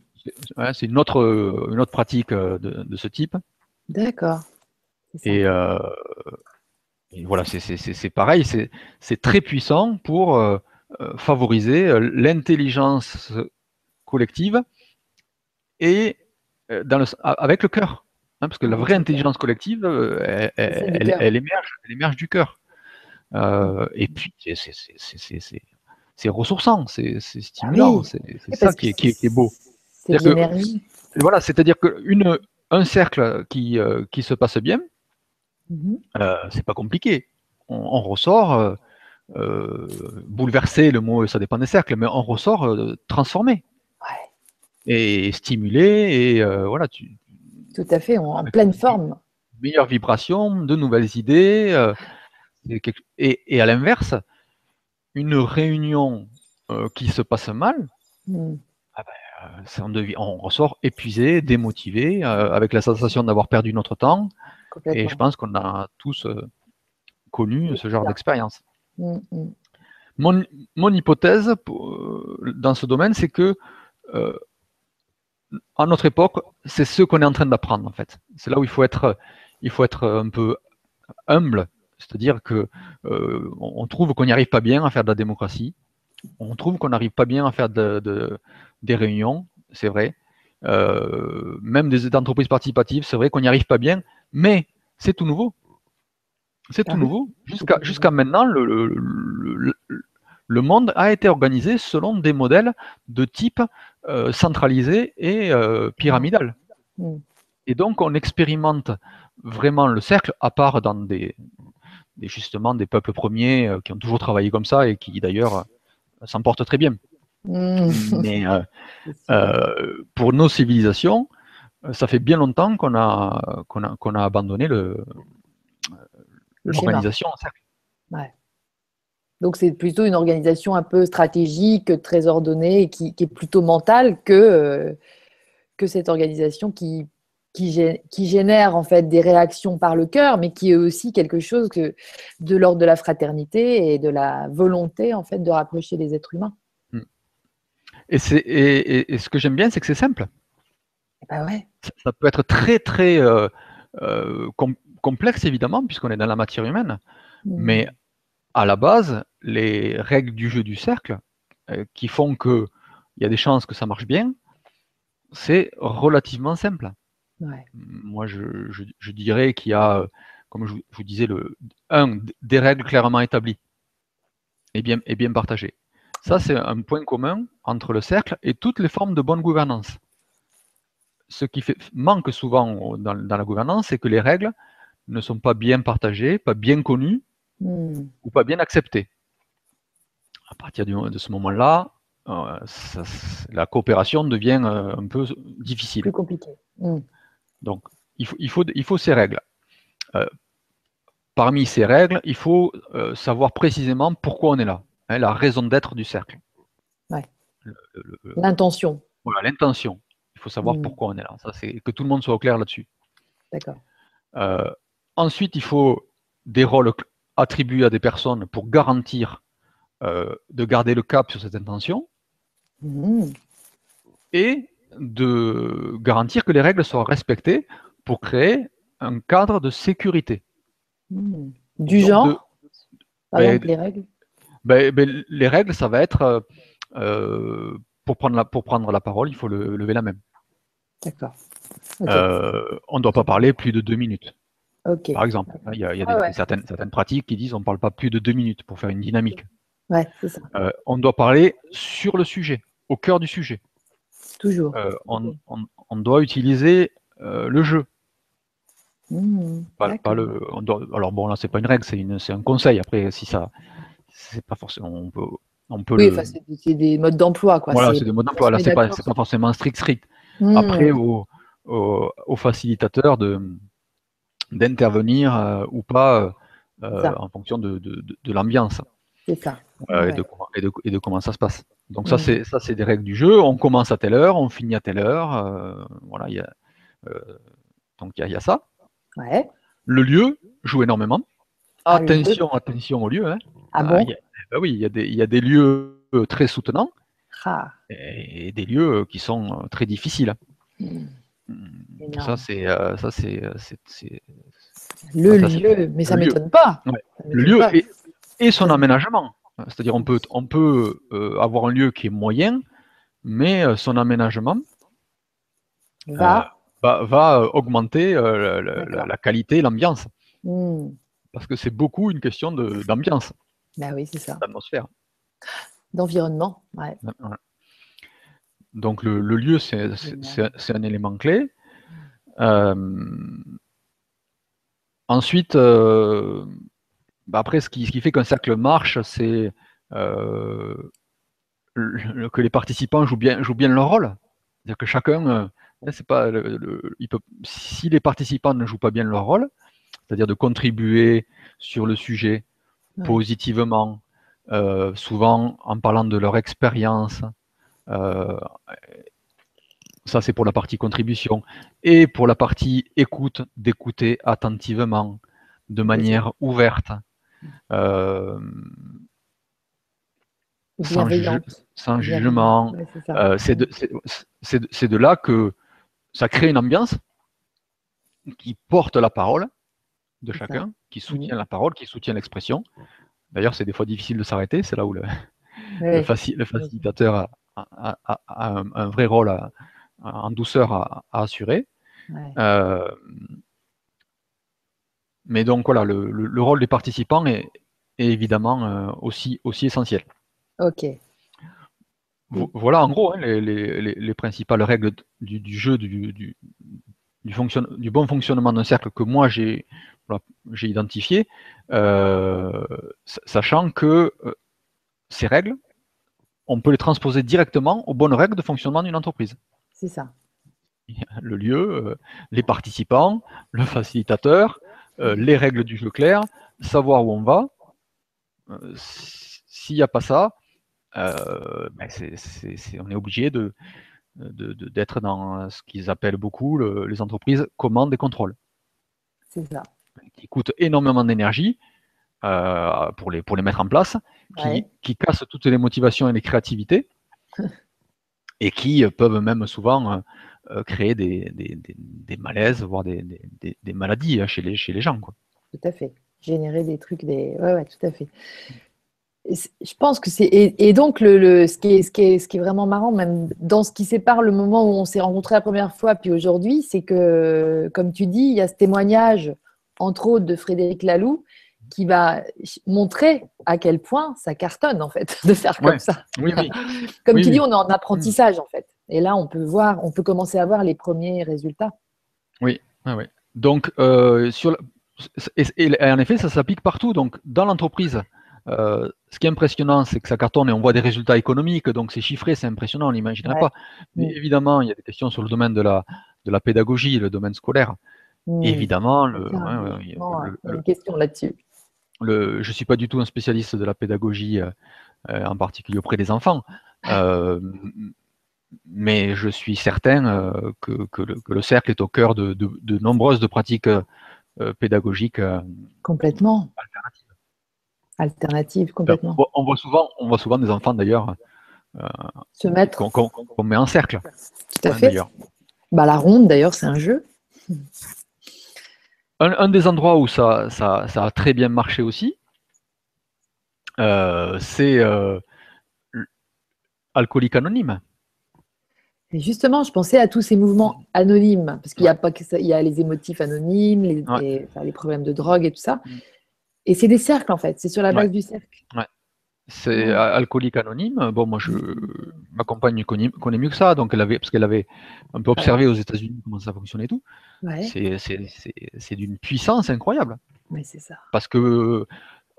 C'est une autre, une autre pratique de, de ce type. D'accord. Euh, et, voilà, c'est pareil, c'est très puissant pour euh, euh, favoriser l'intelligence collective et dans le, avec le cœur. Hein, parce que la vraie intelligence collective, elle, elle, émerge, elle émerge du cœur. et puis, c'est ressourçant, c'est stimulant, Ah oui. c'est ça qui est, qui, est, qui est beau. C'est. Voilà, c'est-à-dire qu'un cercle qui, euh, qui se passe bien, Mhm. euh, c'est pas compliqué. On, on ressort euh, euh, bouleversé, le mot, ça dépend des cercles, mais on ressort euh, transformé et stimulé et euh, voilà, tu, tout à fait, en, pleine forme. meilleure vibration, de nouvelles idées. euh, et, et- à l'inverse, une réunion euh, qui se passe mal, Mhm. euh, c'est- on, devient- on ressort épuisé, démotivé, avec la sensation d'avoir perdu notre temps. Et je pense qu'on a tous connu ce genre d'expérience. Mhm, mhm. Mon, mon hypothèse pour- dans ce domaine, c'est que euh, à notre époque, c'est ce qu'on est en train d'apprendre en fait. C'est là où il faut être, il faut être un peu humble, c'est-à-dire que euh, on trouve qu'on n'y arrive pas bien à faire de la démocratie, on trouve qu'on n'arrive pas bien à faire de, de- des réunions, c'est vrai, Euh, même des entreprises participatives, c'est vrai qu'on n'y arrive pas bien, mais c'est tout nouveau. C'est Ah tout oui. nouveau. Jusqu'à maintenant, le, le- le- le- le monde a été organisé selon des modèles de type euh, centralisé et euh, pyramidal. Mm. Et donc, on expérimente vraiment le cercle, à part dans des, des- justement des peuples premiers euh, qui ont toujours travaillé comme ça et qui d'ailleurs euh, s'en portent très bien. Mhm. Mais euh, pour nos civilisations, ça fait bien longtemps qu'on a, qu'on a, qu'on a abandonné le- Le schéma. l'organisation en cercle. Donc c'est plutôt une organisation un peu stratégique, très ordonnée, et qui, qui est plutôt mentale que, euh, que cette organisation qui, qui, gé- qui génère en fait des réactions par le cœur, mais qui est aussi quelque chose que, de l'ordre de la fraternité et de la volonté en fait de rapprocher les êtres humains. Et, c'est- et- et- et ce que j'aime bien, c'est que c'est simple. Eh ben ouais. Ça, ça peut être très, très euh, euh, com- complexe, évidemment, puisqu'on est dans la matière humaine. Mm. Mais à la base, les règles du jeu du cercle, euh, qui font qu'il y a des chances que ça marche bien, c'est relativement simple. Ouais. Moi, je, je- je dirais qu'il y a, euh, comme je vous, je vous disais, le, un, des règles clairement établies et bien, et bien partagées. Ça, c'est un point commun entre le cercle et toutes les formes de bonne gouvernance. Ce qui fait, manque souvent dans la gouvernance, c'est que les règles ne sont pas bien partagées, pas bien connues Ou pas bien acceptées. À partir du- de ce moment-là, euh, ça- la coopération devient euh, un peu difficile. Plus compliqué. Mm. Donc, il faut, il faut, il faut ces règles. Euh, parmi ces règles, il faut savoir précisément pourquoi on est là, hein, la raison d'être du cercle. Ouais. L'intention. voilà, l'intention. Il faut savoir Mm. pourquoi on est là. Ça, c'est que tout le monde soit au clair là-dessus. D'accord. Ensuite, il faut des rôles attribués à des personnes pour garantir euh, de garder le cap sur cette intention Mm. et de garantir que les règles soient respectées pour créer un cadre de sécurité. Mm. Du Donc, genre, de- par ben, exemple, les règles. Ben, ben, les règles, ça va être euh, pour, prendre la, pour prendre la parole, il faut le- lever la main. D'accord. Euh, on ne doit pas parler plus de deux minutes, Par exemple. Il y a, il y a Ah des- ouais. certaines, certaines pratiques qui disent on ne parle pas plus de deux minutes pour faire une dynamique. Ouais, ça. Euh, on doit parler sur le sujet, au cœur du sujet. Toujours. Euh, on, Ok. on- on doit utiliser euh, le jeu. Mm. Pas, D'accord. pas le, on doit- alors bon, là, c'est pas une règle, c'est un conseil. Après, si ça, c'est pas forcément, on peut, on peut Oui, le- c'est des- modes d'emploi, quoi. voilà, C'est- des modes d'emploi. Là, c'est pas, pas forcément strict, strict. Mm. Après, au, au, au facilitateur de d'intervenir euh, ou pas euh, Ça. en fonction de, de, de- de l'ambiance C'est ça. euh, et, de, comment- et, de, et de comment ça se passe. Donc ça, Mm. c'est ça, c'est des règles du jeu. On commence à telle heure, on finit à telle heure. euh, voilà, y a, euh, donc il y, a- il y a ça. Ouais. Le lieu joue énormément. Ah, lieu. attention, attention au lieu. hein. Ah bon il y a- ben oui, il y, a des- il y a des lieux euh, très soutenants Ah. et, et des lieux euh, qui sont euh, très difficiles. Mm. Mm. Ça, c'est euh, ça, c'est euh, Le ça, lieu, mais ça lieu. m'étonne pas. Ouais. Le lieu pas. et, et son aménagement. C'est-à-dire, on peut, on peut euh, avoir un lieu qui est moyen, mais euh, son aménagement Va. va, va, augmenter la- la, la qualité, l'ambiance. Mm. Parce que c'est beaucoup une question d'ambiance, Bah oui, c'est ça. d'atmosphère. D'environnement, ouais. Donc le, lieu, c'est un élément clé. Euh, ensuite, euh, bah, après, ce qui, fait qu'un cercle marche, c'est euh, que les participants jouent bien, jouent bien leur rôle. C'est-à-dire que chacun, c'est pas, il peut, si les participants ne jouent pas bien leur rôle, c'est-à-dire de contribuer sur le sujet positivement, souvent en parlant de leur expérience, ça, c'est pour la partie contribution. Et pour la partie écoute, d'écouter attentivement, de manière ouverte, euh, sans, jugement. Euh, c'est de, là que ça crée une ambiance qui porte la parole de chacun, qui soutient la parole, qui soutient l'expression. D'ailleurs, c'est des fois difficile de s'arrêter. C'est là où le, facilitateur a, un, vrai rôle à, en douceur à, assurer. Euh, mais donc voilà, le, rôle des participants est, évidemment euh, aussi, aussi essentiel. Ok. Voilà en gros hein, les, principales règles du, jeu, du, du, du, bon fonctionnement d'un cercle que moi j'ai identifié, euh, sachant que ces règles, on peut les transposer directement aux bonnes règles de fonctionnement d'une entreprise. C'est ça. Le lieu, euh, les participants, le facilitateur, euh, les règles du jeu clair, savoir où on va. Euh, s'il n'y a pas ça, ben on est obligé de, d'être dans ce qu'ils appellent beaucoup les entreprises commandes et contrôles. C'est ça. Qui coûtent énormément d'énergie pour, les, pour les mettre en place, qui, qui cassent toutes les motivations et les créativités. et qui euh, peuvent même souvent euh, euh, créer des, malaises, voire des, maladies hein, chez les, chez les gens. Quoi. Tout à fait. Générer des trucs, des. Ouais, ouais, tout à fait. Je pense que c'est. Et, donc, le, ce, qui est, ce, qui est, ce qui est vraiment marrant, même dans ce qui sépare le moment où on s'est rencontrés la première fois, puis aujourd'hui, c'est que, comme tu dis, il y a ce témoignage, entre autres, de Frédéric Laloux, qui va montrer à quel point ça cartonne en fait de faire comme ça. comme tu dis, on est en apprentissage en fait. Et là, on peut voir, on peut commencer à voir les premiers résultats. Oui, oui. Donc, euh, sur et, en effet, ça s'applique partout. Donc, dans l'entreprise, euh, ce qui est impressionnant, c'est que ça cartonne et on voit des résultats économiques. Donc, c'est chiffré, c'est impressionnant, on n'imaginerait pas. Mais évidemment, il y a des questions sur le domaine de la, de la pédagogie, le domaine scolaire. Évidemment, le, il y a une question là-dessus je ne suis pas du tout un spécialiste de la pédagogie, euh, euh, en particulier auprès des enfants, euh, mais je suis certain que, le, cercle est au cœur de, nombreuses de pratiques pédagogiques complètement alternatives. Alternatives, complètement. On voit souvent, on voit souvent des enfants d'ailleurs se mettre qu'on met en cercle. Tout à hein, fait. Bah, la ronde d'ailleurs, c'est un jeu. Un, des endroits où ça, a très bien marché aussi, euh, c'est euh, Alcoolique Anonyme. Et justement, je pensais à tous ces mouvements anonymes, parce qu'il y a pas que il y a les émotifs anonymes, les, problèmes de drogue et tout ça. Mm. Et c'est des cercles en fait, c'est sur la base du cercle. C'est alcoolique anonyme. Bon, moi, je, ma compagne connaît, mieux que ça, donc elle avait, parce qu'elle avait un peu observé aux États-Unis comment ça fonctionnait et tout. C'est d'une puissance incroyable. c'est ça. Parce que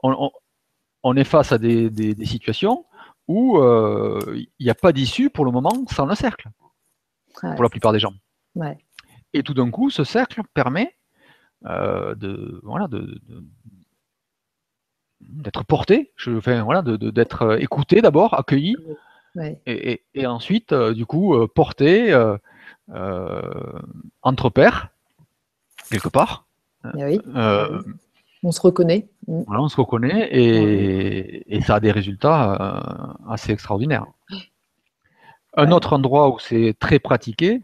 on, est face à des, situations où euh, il n'y a pas d'issue pour le moment sans le cercle, pour la plupart des gens. Et tout d'un coup, ce cercle permet euh, de, voilà, de, d'être porté, je, voilà, d'être euh, écouté d'abord, accueilli, et, ensuite, euh, du coup, euh, porté entre pairs, quelque part. Eh on se reconnaît. Mm. Voilà, on se reconnaît et, ça a des résultats assez extraordinaires. Un autre endroit où c'est très pratiqué,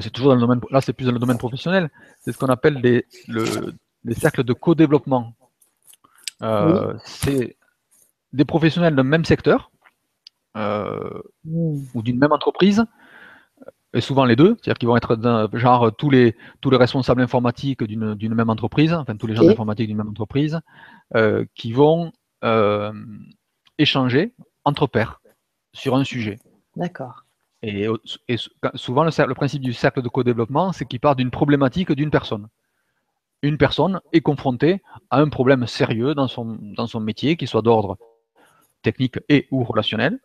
c'est toujours dans le domaine, là c'est plus dans le domaine professionnel, c'est ce qu'on appelle les, les cercles de co-développement. Euh, c'est des professionnels d'un même secteur euh, ou d'une même entreprise, et souvent les deux, c'est-à-dire qu'ils vont être genre tous les, tous les responsables informatiques d'une même entreprise, enfin tous les gens d'informatique d'une même entreprise, euh, qui vont échanger entre pairs sur un sujet. D'accord. Et, souvent, le, principe du cercle de co-développement, c'est qu'il part d'une problématique d'une personne. Une personne est confrontée à un problème sérieux dans son, dans son métier, qu'il soit d'ordre technique et ou relationnel.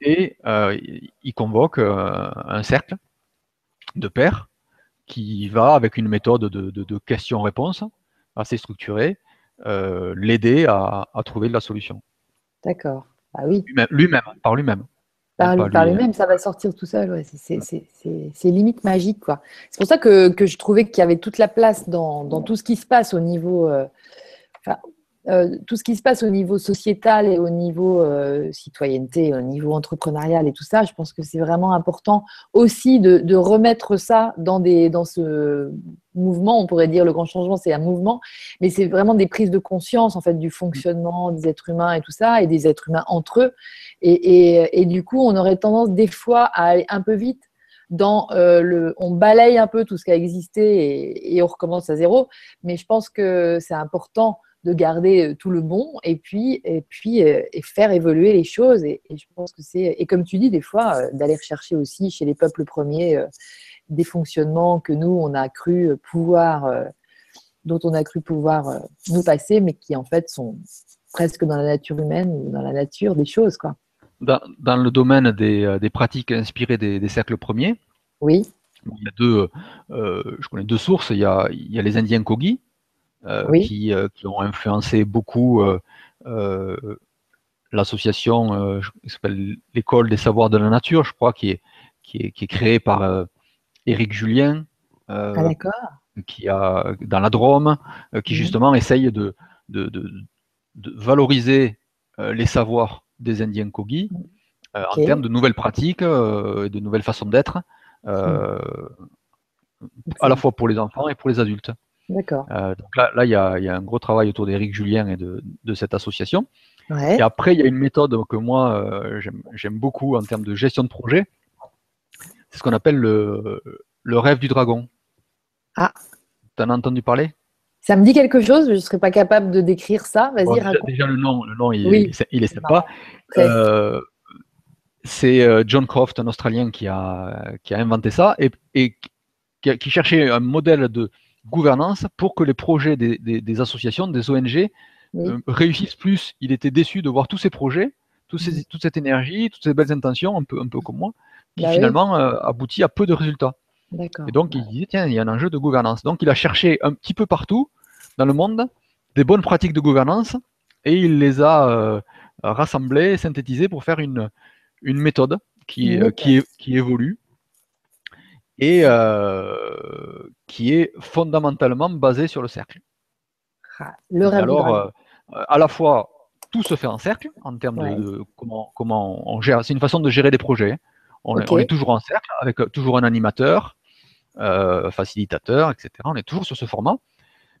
Et euh, il convoque euh, un cercle de pairs qui va, avec une méthode de, questions-réponses assez structurée, euh, l'aider à, trouver de la solution. D'accord. Ah oui. Lui-même, par lui-même. Par, lui-même, ça va sortir tout seul. C'est limite magique. quoi. C'est pour ça que, je trouvais qu'il y avait toute la place dans, tout ce qui se passe au niveau, euh, tout ce qui se passe au niveau sociétal et au niveau euh, citoyenneté, au niveau entrepreneurial et tout ça, je pense que c'est vraiment important aussi de, remettre ça dans, des, dans ce mouvement. On pourrait dire le grand changement, c'est un mouvement, mais c'est vraiment des prises de conscience en fait du fonctionnement des êtres humains et tout ça, et des êtres humains entre eux. Et, du coup, on aurait tendance des fois à aller un peu vite dans euh, le, on balaye un peu tout ce qui a existé et, et, on recommence à zéro. Mais je pense que c'est important de garder euh, tout le bon et puis, et puis euh, et faire évoluer les choses. Et, je pense que c'est, et comme tu dis, des fois, euh, d'aller rechercher aussi chez les peuples premiers des fonctionnements que nous, on a cru pouvoir, dont on a cru pouvoir nous passer, mais qui en fait sont presque dans la nature humaine ou dans la nature des choses. Quoi. Dans, le domaine des, des pratiques inspirées des, cercles premiers, oui. il y a deux, je connais deux sources. Il y a, il y a les Indiens Kogi, euh, qui, euh, qui, ont influencé beaucoup euh, l'association s'appelle l'École des savoirs de la nature, je crois, qui est, qui est, qui est créée par Éric Julien. Ah, qui a dans la Drôme, qui mhm. justement essaye de, de, de, valoriser les savoirs des Indiens Kogi en termes de nouvelles pratiques et de nouvelles façons d'être, à la fois pour les enfants et pour les adultes. D'accord. Euh, donc là, là il, y a, y a, un gros travail autour d'Éric Julien et de, de cette association. Et après, il y a une méthode que moi, euh, j'aime beaucoup en termes de gestion de projet. C'est ce qu'on appelle le, le, rêve du dragon. Ah. Tu en as entendu parler? Ça me dit quelque chose, je ne serais pas capable de décrire ça. Vas-y, bon, raconte. Déjà, le nom, le nom il, il, est sympa. Euh, c'est euh, John Croft, un Australien, qui a, qui a inventé ça et, et qui, qui, cherchait un modèle de, gouvernance pour que les projets des, associations, des ONG euh, réussissent plus. Il était déçu de voir tous ces projets, tous ces, toute cette énergie, toutes ces belles intentions, un peu, un peu comme moi, qui bah finalement euh, aboutit à peu de résultats. Et donc il disait, tiens, il y a un enjeu de gouvernance. Donc il a cherché un petit peu partout dans le monde des bonnes pratiques de gouvernance et il les a euh, rassemblées, synthétisées pour faire une, une méthode qui, qui, qui évolue et euh, qui est fondamentalement basé sur le cercle. Ah, le alors, euh, à la fois, tout se fait en cercle, en termes de, comment, comment on gère. C'est une façon de gérer des projets. On, est, toujours en cercle, avec toujours un animateur, euh, facilitateur, etc. On est toujours sur ce format.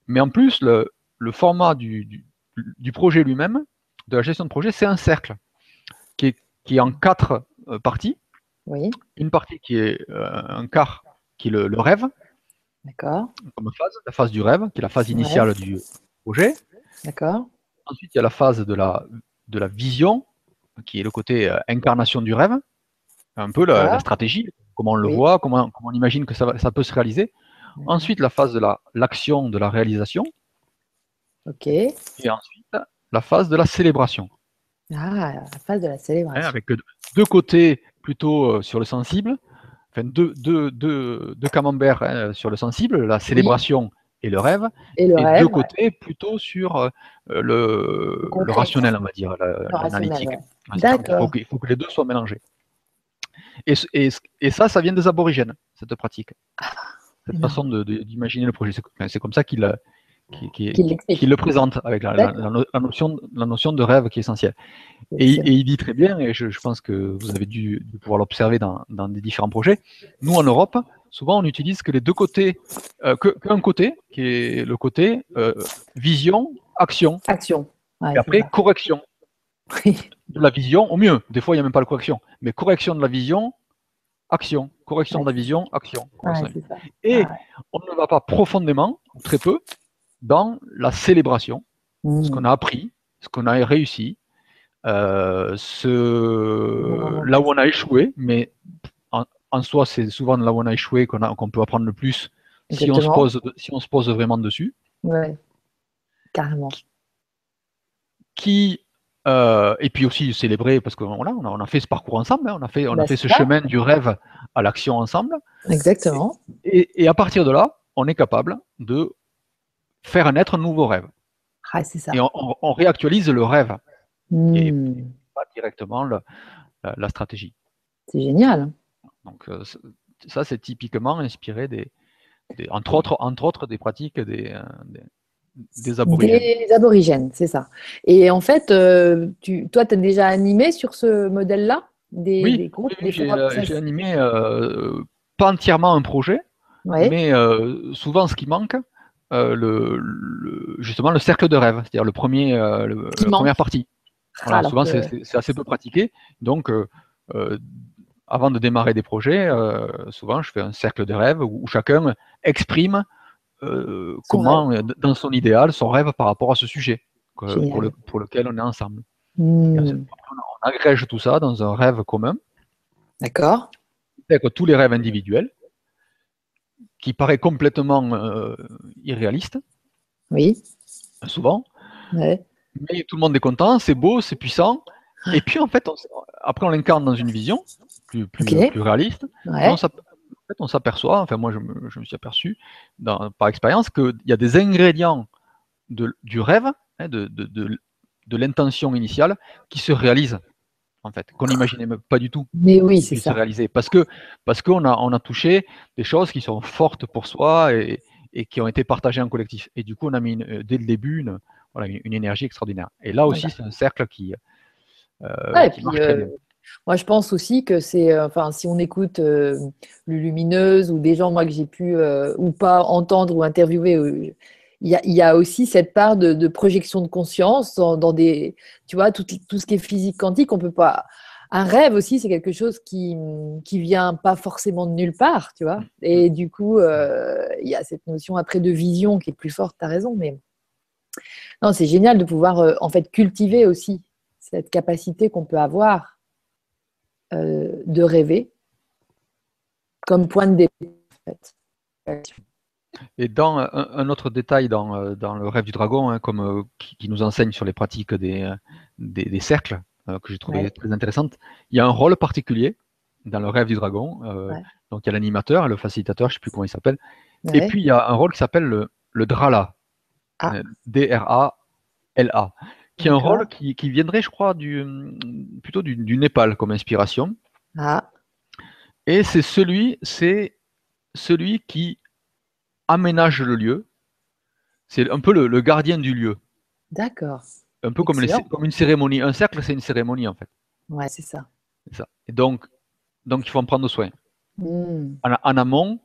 Mais en plus, le, le format du, du, projet lui-même, de la gestion de projet, c'est un cercle qui est, qui est en quatre parties. Une partie qui est euh, un quart, qui est le, rêve. D'accord. Comme phase, la phase du rêve, qui est la phase initiale du projet. D'accord. Ensuite, il y a la phase de la, de la vision, qui est le côté euh, incarnation du rêve, un peu la, stratégie, comment on le voit, comment, comment, on imagine que ça, ça peut se réaliser. Ensuite, la phase de l'action, de la réalisation. Ok. Et ensuite, la phase de la célébration. Ah, la phase de la célébration. avec deux côtés plutôt euh, sur le sensible, enfin deux, deux, deux, camemberts hein, sur le sensible, la célébration et le rêve, et, le deux côtés plutôt sur euh, le, le, rationnel, on va dire, l'analytique. D'accord. Il, faut que les deux soient mélangés. Et, et, et ça, ça vient des aborigènes, cette pratique. Ah, cette façon d'imaginer le projet. C'est comme ça qu'il qui, qui, le présente avec la, la, notion, la notion de rêve qui est essentielle. Et, il dit très bien, et je, pense que vous avez dû, pouvoir l'observer dans, dans, des différents projets, nous en Europe, souvent on utilise que les deux côtés, euh, qu'un côté, qui est le côté euh, vision, action. Action. et après, correction. De la vision, au mieux, des fois il n'y a même pas de correction, mais correction de la vision, action. Correction de la vision, action. et on ne va pas profondément, très peu, dans la célébration, ce mmh. qu'on a appris, ce qu'on a réussi, ce... là où on a échoué, mais en, soi, c'est souvent là où on a échoué qu'on peut apprendre le plus si on, se pose, si on se pose vraiment dessus. Ouais, carrément. Qui, et puis aussi célébrer, parce qu'on on a, on a fait ce parcours ensemble, hein, on a fait, on a fait ce chemin du rêve à l'action ensemble. Exactement. Et, à partir de là, on est capable de faire naître un nouveau rêve. Ah, ça. Et on, réactualise le rêve. Et hmm. pas directement la, stratégie. C'est génial. Donc euh, ça, c'est typiquement inspiré des, entre, autres, entre autres des pratiques des, euh, des, aborigènes. Des aborigènes, c'est ça. Et en fait, euh, tu, toi, tu as déjà animé sur ce modèle-là? Des, oui, groupes oui, j'ai animé pas entièrement un projet, mais souvent ce qui manque, le, justement le cercle de rêve, c'est-à-dire le premier, la première partie. souvent, c'est assez peu pratiqué. Donc, avant de démarrer des projets, euh, souvent je fais un cercle de rêve où, chacun exprime euh, comment, dans son idéal, son rêve par rapport à ce sujet pour, lequel on est ensemble. Hmm. on, agrège tout ça dans un rêve commun. D'accord. Avec tous les rêves individuels, qui paraît complètement euh, irréaliste. Oui. Souvent. Mais tout le monde est content, c'est beau, c'est puissant. Et puis en fait, après on l'incarne dans une vision plus, plus, réaliste. en fait, on s'aperçoit, enfin moi je me, suis aperçu par expérience qu'il y a des ingrédients de, du rêve, hein, de, de, de, l'intention initiale, qui se réalisent en fait, qu'on n'imaginait pas du tout. Mais oui, c'est ça. Réaliser. Parce que parce qu'on a, on a touché des choses qui sont fortes pour soi et, et qui ont été partagées en collectif. Et du coup, on a mis dès le début une, une, énergie extraordinaire. Et là aussi, c'est un cercle qui, euh, qui bien. Moi, je pense aussi que c'est, euh, enfin, si on écoute euh, Lumineuse ou des gens, moi, que j'ai pu euh, ou pas entendre ou interviewer, il y, a, aussi cette part de, projection de conscience dans, des, tu vois, tout, tout, ce qui est physique quantique, on peut pas. Un rêve aussi, c'est quelque chose qui, qui vient pas forcément de nulle part, tu vois. Et du coup, il y a cette notion après de vision qui est plus forte, tu as raison, mais non, c'est génial de pouvoir en fait cultiver aussi cette capacité qu'on peut avoir euh, de rêver comme point de départ. Et dans un, autre détail dans, euh, dans, le rêve du dragon, hein, comme, euh, qui, nous enseigne sur les pratiques des, des, cercles, que j'ai trouvé très intéressante, il y a un rôle particulier dans le rêve du dragon. Donc il y a l'animateur, le facilitateur, je ne sais plus comment il s'appelle. Et puis il y a un rôle qui s'appelle le, le Drala. Ah. D-R-A-L-A qui est un rôle qui, viendrait, je crois, du, plutôt du, Népal comme inspiration. Ah. Et c'est celui, c'est celui qui aménage le lieu. C'est un peu le, gardien du lieu. D'accord. Un peu comme, comme, une cérémonie. Un cercle, c'est une cérémonie, en fait. Ouais, c'est ça. ça. Et donc, donc, il faut en prendre soin. Hmm. En, amont,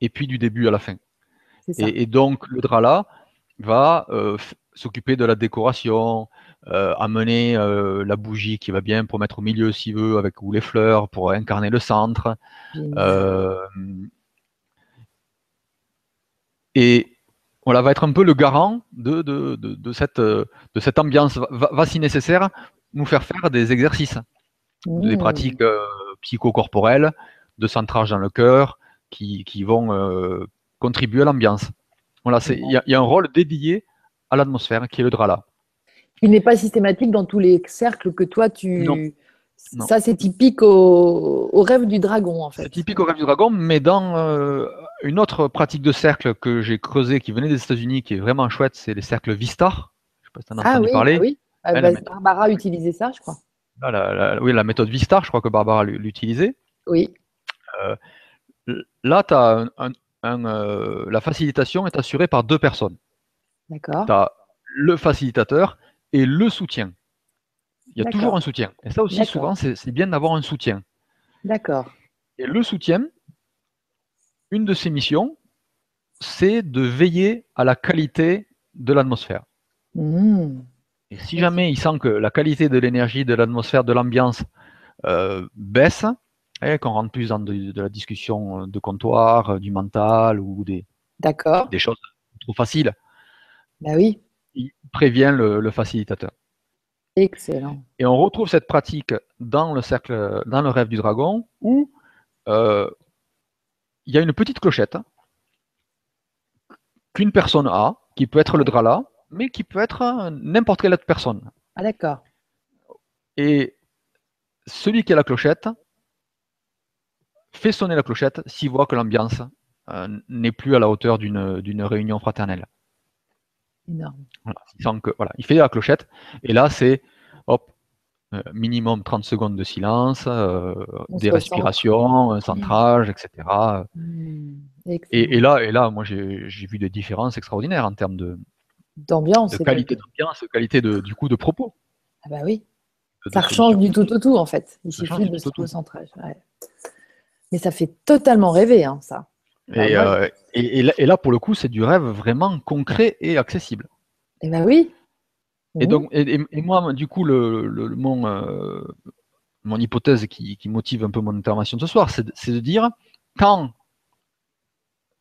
et puis du début à la fin. Et, et, donc, le drala va euh, s'occuper de la décoration, euh, amener euh, la bougie qui va bien pour mettre au milieu s'il veut, avec ou les fleurs pour incarner le centre. Et voilà, va être un peu le garant de, de, de, cette, de cette ambiance. Va, si nécessaire, nous faire faire des exercices, des mmh. pratiques psychocorporelles, de centrage dans le cœur, qui, qui vont contribuer à l'ambiance. Voilà, il y, y, a un rôle dédié à l'atmosphère, qui est le drala. Il n'est pas systématique dans tous les cercles que toi tu. Non. Ça, c'est typique au... rêve du dragon, en fait. C'est typique au rêve du dragon, mais dans euh, une autre pratique de cercle que j'ai creusé, qui venait des États-Unis, qui est vraiment chouette, c'est les cercles Vistar. Je sais pas si tu en as ah, entendu oui, parler. oui, ah, bah, Barbara utilisait ça, je crois. Ah, oui, la méthode Vistar, je crois que Barbara l'utilisait. Oui. Euh, là, tu as un, euh, la facilitation est assurée par deux personnes. D'accord. Tu as le facilitateur et le soutien. Il y a toujours un soutien. Et ça aussi, souvent, c'est bien d'avoir un soutien. D'accord. Et le soutien, une de ses missions, c'est de veiller à la qualité de l'atmosphère. Mmh. Et si jamais il sent que la qualité de l'énergie, de l'atmosphère, de l'ambiance euh, baisse, et hein, qu'on rentre plus dans de, la discussion de comptoir, du mental ou des, des choses trop faciles, bah oui. Il prévient le, facilitateur. Excellent. Et on retrouve cette pratique dans le cercle, dans le rêve du dragon, où euh, il y a une petite clochette qu'une personne a, qui peut être le drala, mais qui peut être n'importe quelle autre personne. Ah d'accord. Et celui qui a la clochette fait sonner la clochette s'il voit que l'ambiance euh, n'est plus à la hauteur d'une réunion fraternelle. Énorme. Il, que, voilà, il fait la clochette, et là c'est hop, euh, minimum 30 secondes de silence, euh, des respirations, un centrage, etc. Mmh. Et, là, et là, moi j'ai vu des différences extraordinaires en termes de d'ambiance, de qualité d'ambiance, qualité de, du coup de propos. Ah bah oui. ça change du tout au tout en fait. Il suffit de ce centrage. Mais ça fait totalement rêver, hein, ça. Euh, et, et, là, pour le coup, c'est du rêve vraiment concret et accessible. Et eh ben oui. Et donc, et, moi, du coup, le, mon, euh, mon hypothèse qui, motive un peu mon intervention ce soir, c'est de, dire quand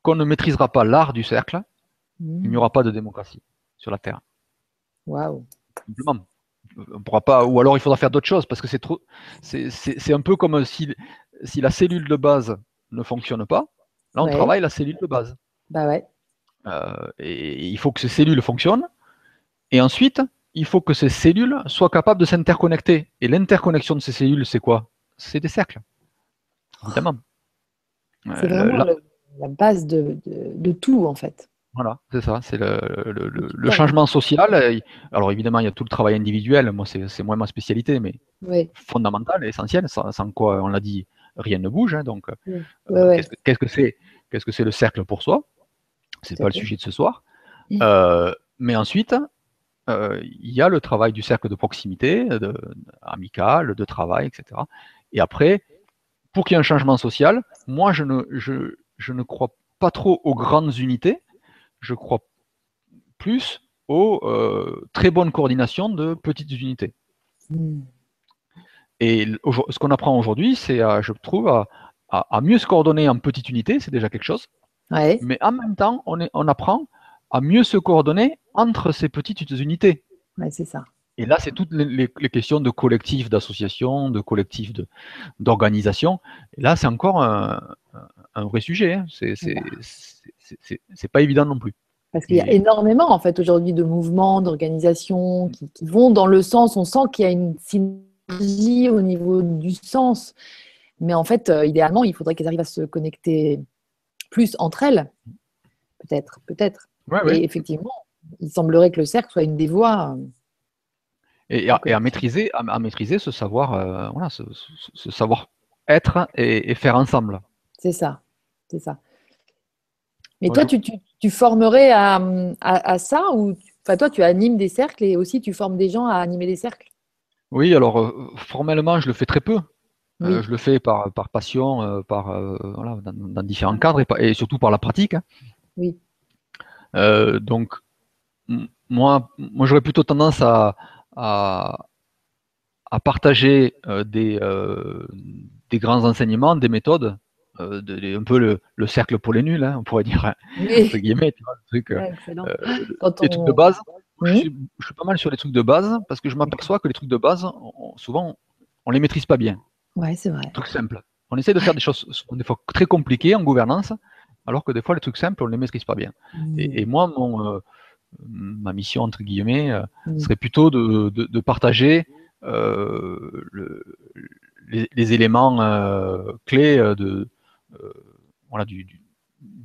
qu'on ne maîtrisera pas l'art du cercle, il n'y mmh. aura pas de démocratie sur la Terre. Waouh. Simplement. On pourra pas, ou alors il faudra faire d'autres choses parce que c'est trop. C'est un peu comme si, si la cellule de base ne fonctionne pas, Là, on travaille la cellule de base. Bah ouais. Euh, et il faut que ces cellules fonctionnent. Et ensuite, il faut que ces cellules soient capables de s'interconnecter. Et l'interconnexion de ces cellules, c'est quoi? C'est des cercles. Évidemment. C'est euh, vraiment la base de, tout, en fait. Voilà, c'est ça. C'est le, changement social. Alors évidemment, il y a tout le travail individuel. Moi, c'est moins ma spécialité, mais fondamental et essentiel. Sans, quoi, on l'a dit, rien ne bouge. Hein, donc, euh, qu'est-ce que c'est Qu'est-ce que c'est le cercle pour soi? C'est pas le sujet de ce soir. Euh, mais ensuite, euh, il y a le travail du cercle de proximité, de, amical, de travail, etc. Et après, pour qu'il y ait un changement social, moi, je ne, je, je ne crois pas trop aux grandes unités. Je crois plus aux très bonnes coordinations de petites unités. Hmm. Et ce qu'on apprend aujourd'hui, c'est, je trouve, à, mieux se coordonner en petites unités, c'est déjà quelque chose. Mais en même temps, on, est, on, apprend à mieux se coordonner entre ces petites unités. c'est ça. Et là, c'est toutes les, questions de collectif, d'association, de collectif, d'organisation. Et là, c'est encore un, vrai sujet. Hein. C'est pas évident non plus. Parce qu'il y a énormément, en fait, aujourd'hui, de mouvements, d'organisations qui, qui, vont dans le sens, on sent qu'il y a une au niveau du sens. Mais en fait, euh, idéalement, il faudrait qu'elles arrivent à se connecter plus entre elles. Peut-être, peut-être. et effectivement, il semblerait que le cercle soit une des voies. Euh, et, à, maîtriser, à, maîtriser ce savoir, euh, voilà, ce, savoir être et, faire ensemble. C'est ça, c'est ça. Mais toi, tu, tu, formerais à, à, ça ou enfin, toi, tu animes des cercles et aussi tu formes des gens à animer des cercles? Oui, alors euh, formellement, je le fais très peu. Euh, je le fais par, par passion, euh, par, voilà, dans, différents cadres et, surtout par la pratique. Hein. Oui. donc, moi, moi j'aurais plutôt tendance à, à, partager des, des grands enseignements, des méthodes, de, un peu le, cercle pour les nuls, hein, on pourrait dire, entre guillemets, tu vois, le truc, les trucs de base. Je, suis, pas mal sur les trucs de base parce que je m'aperçois que les trucs de base, souvent, on les maîtrise pas bien. Ouais, c'est vrai. Trucs simples. On essaie de faire des choses des fois très compliquées en gouvernance, alors que des fois les trucs simples, on les maîtrise pas bien. Mm. Et, moi, mon, euh, ma mission entre guillemets euh, mm. serait plutôt de, partager euh, les, éléments clés de voilà, du, du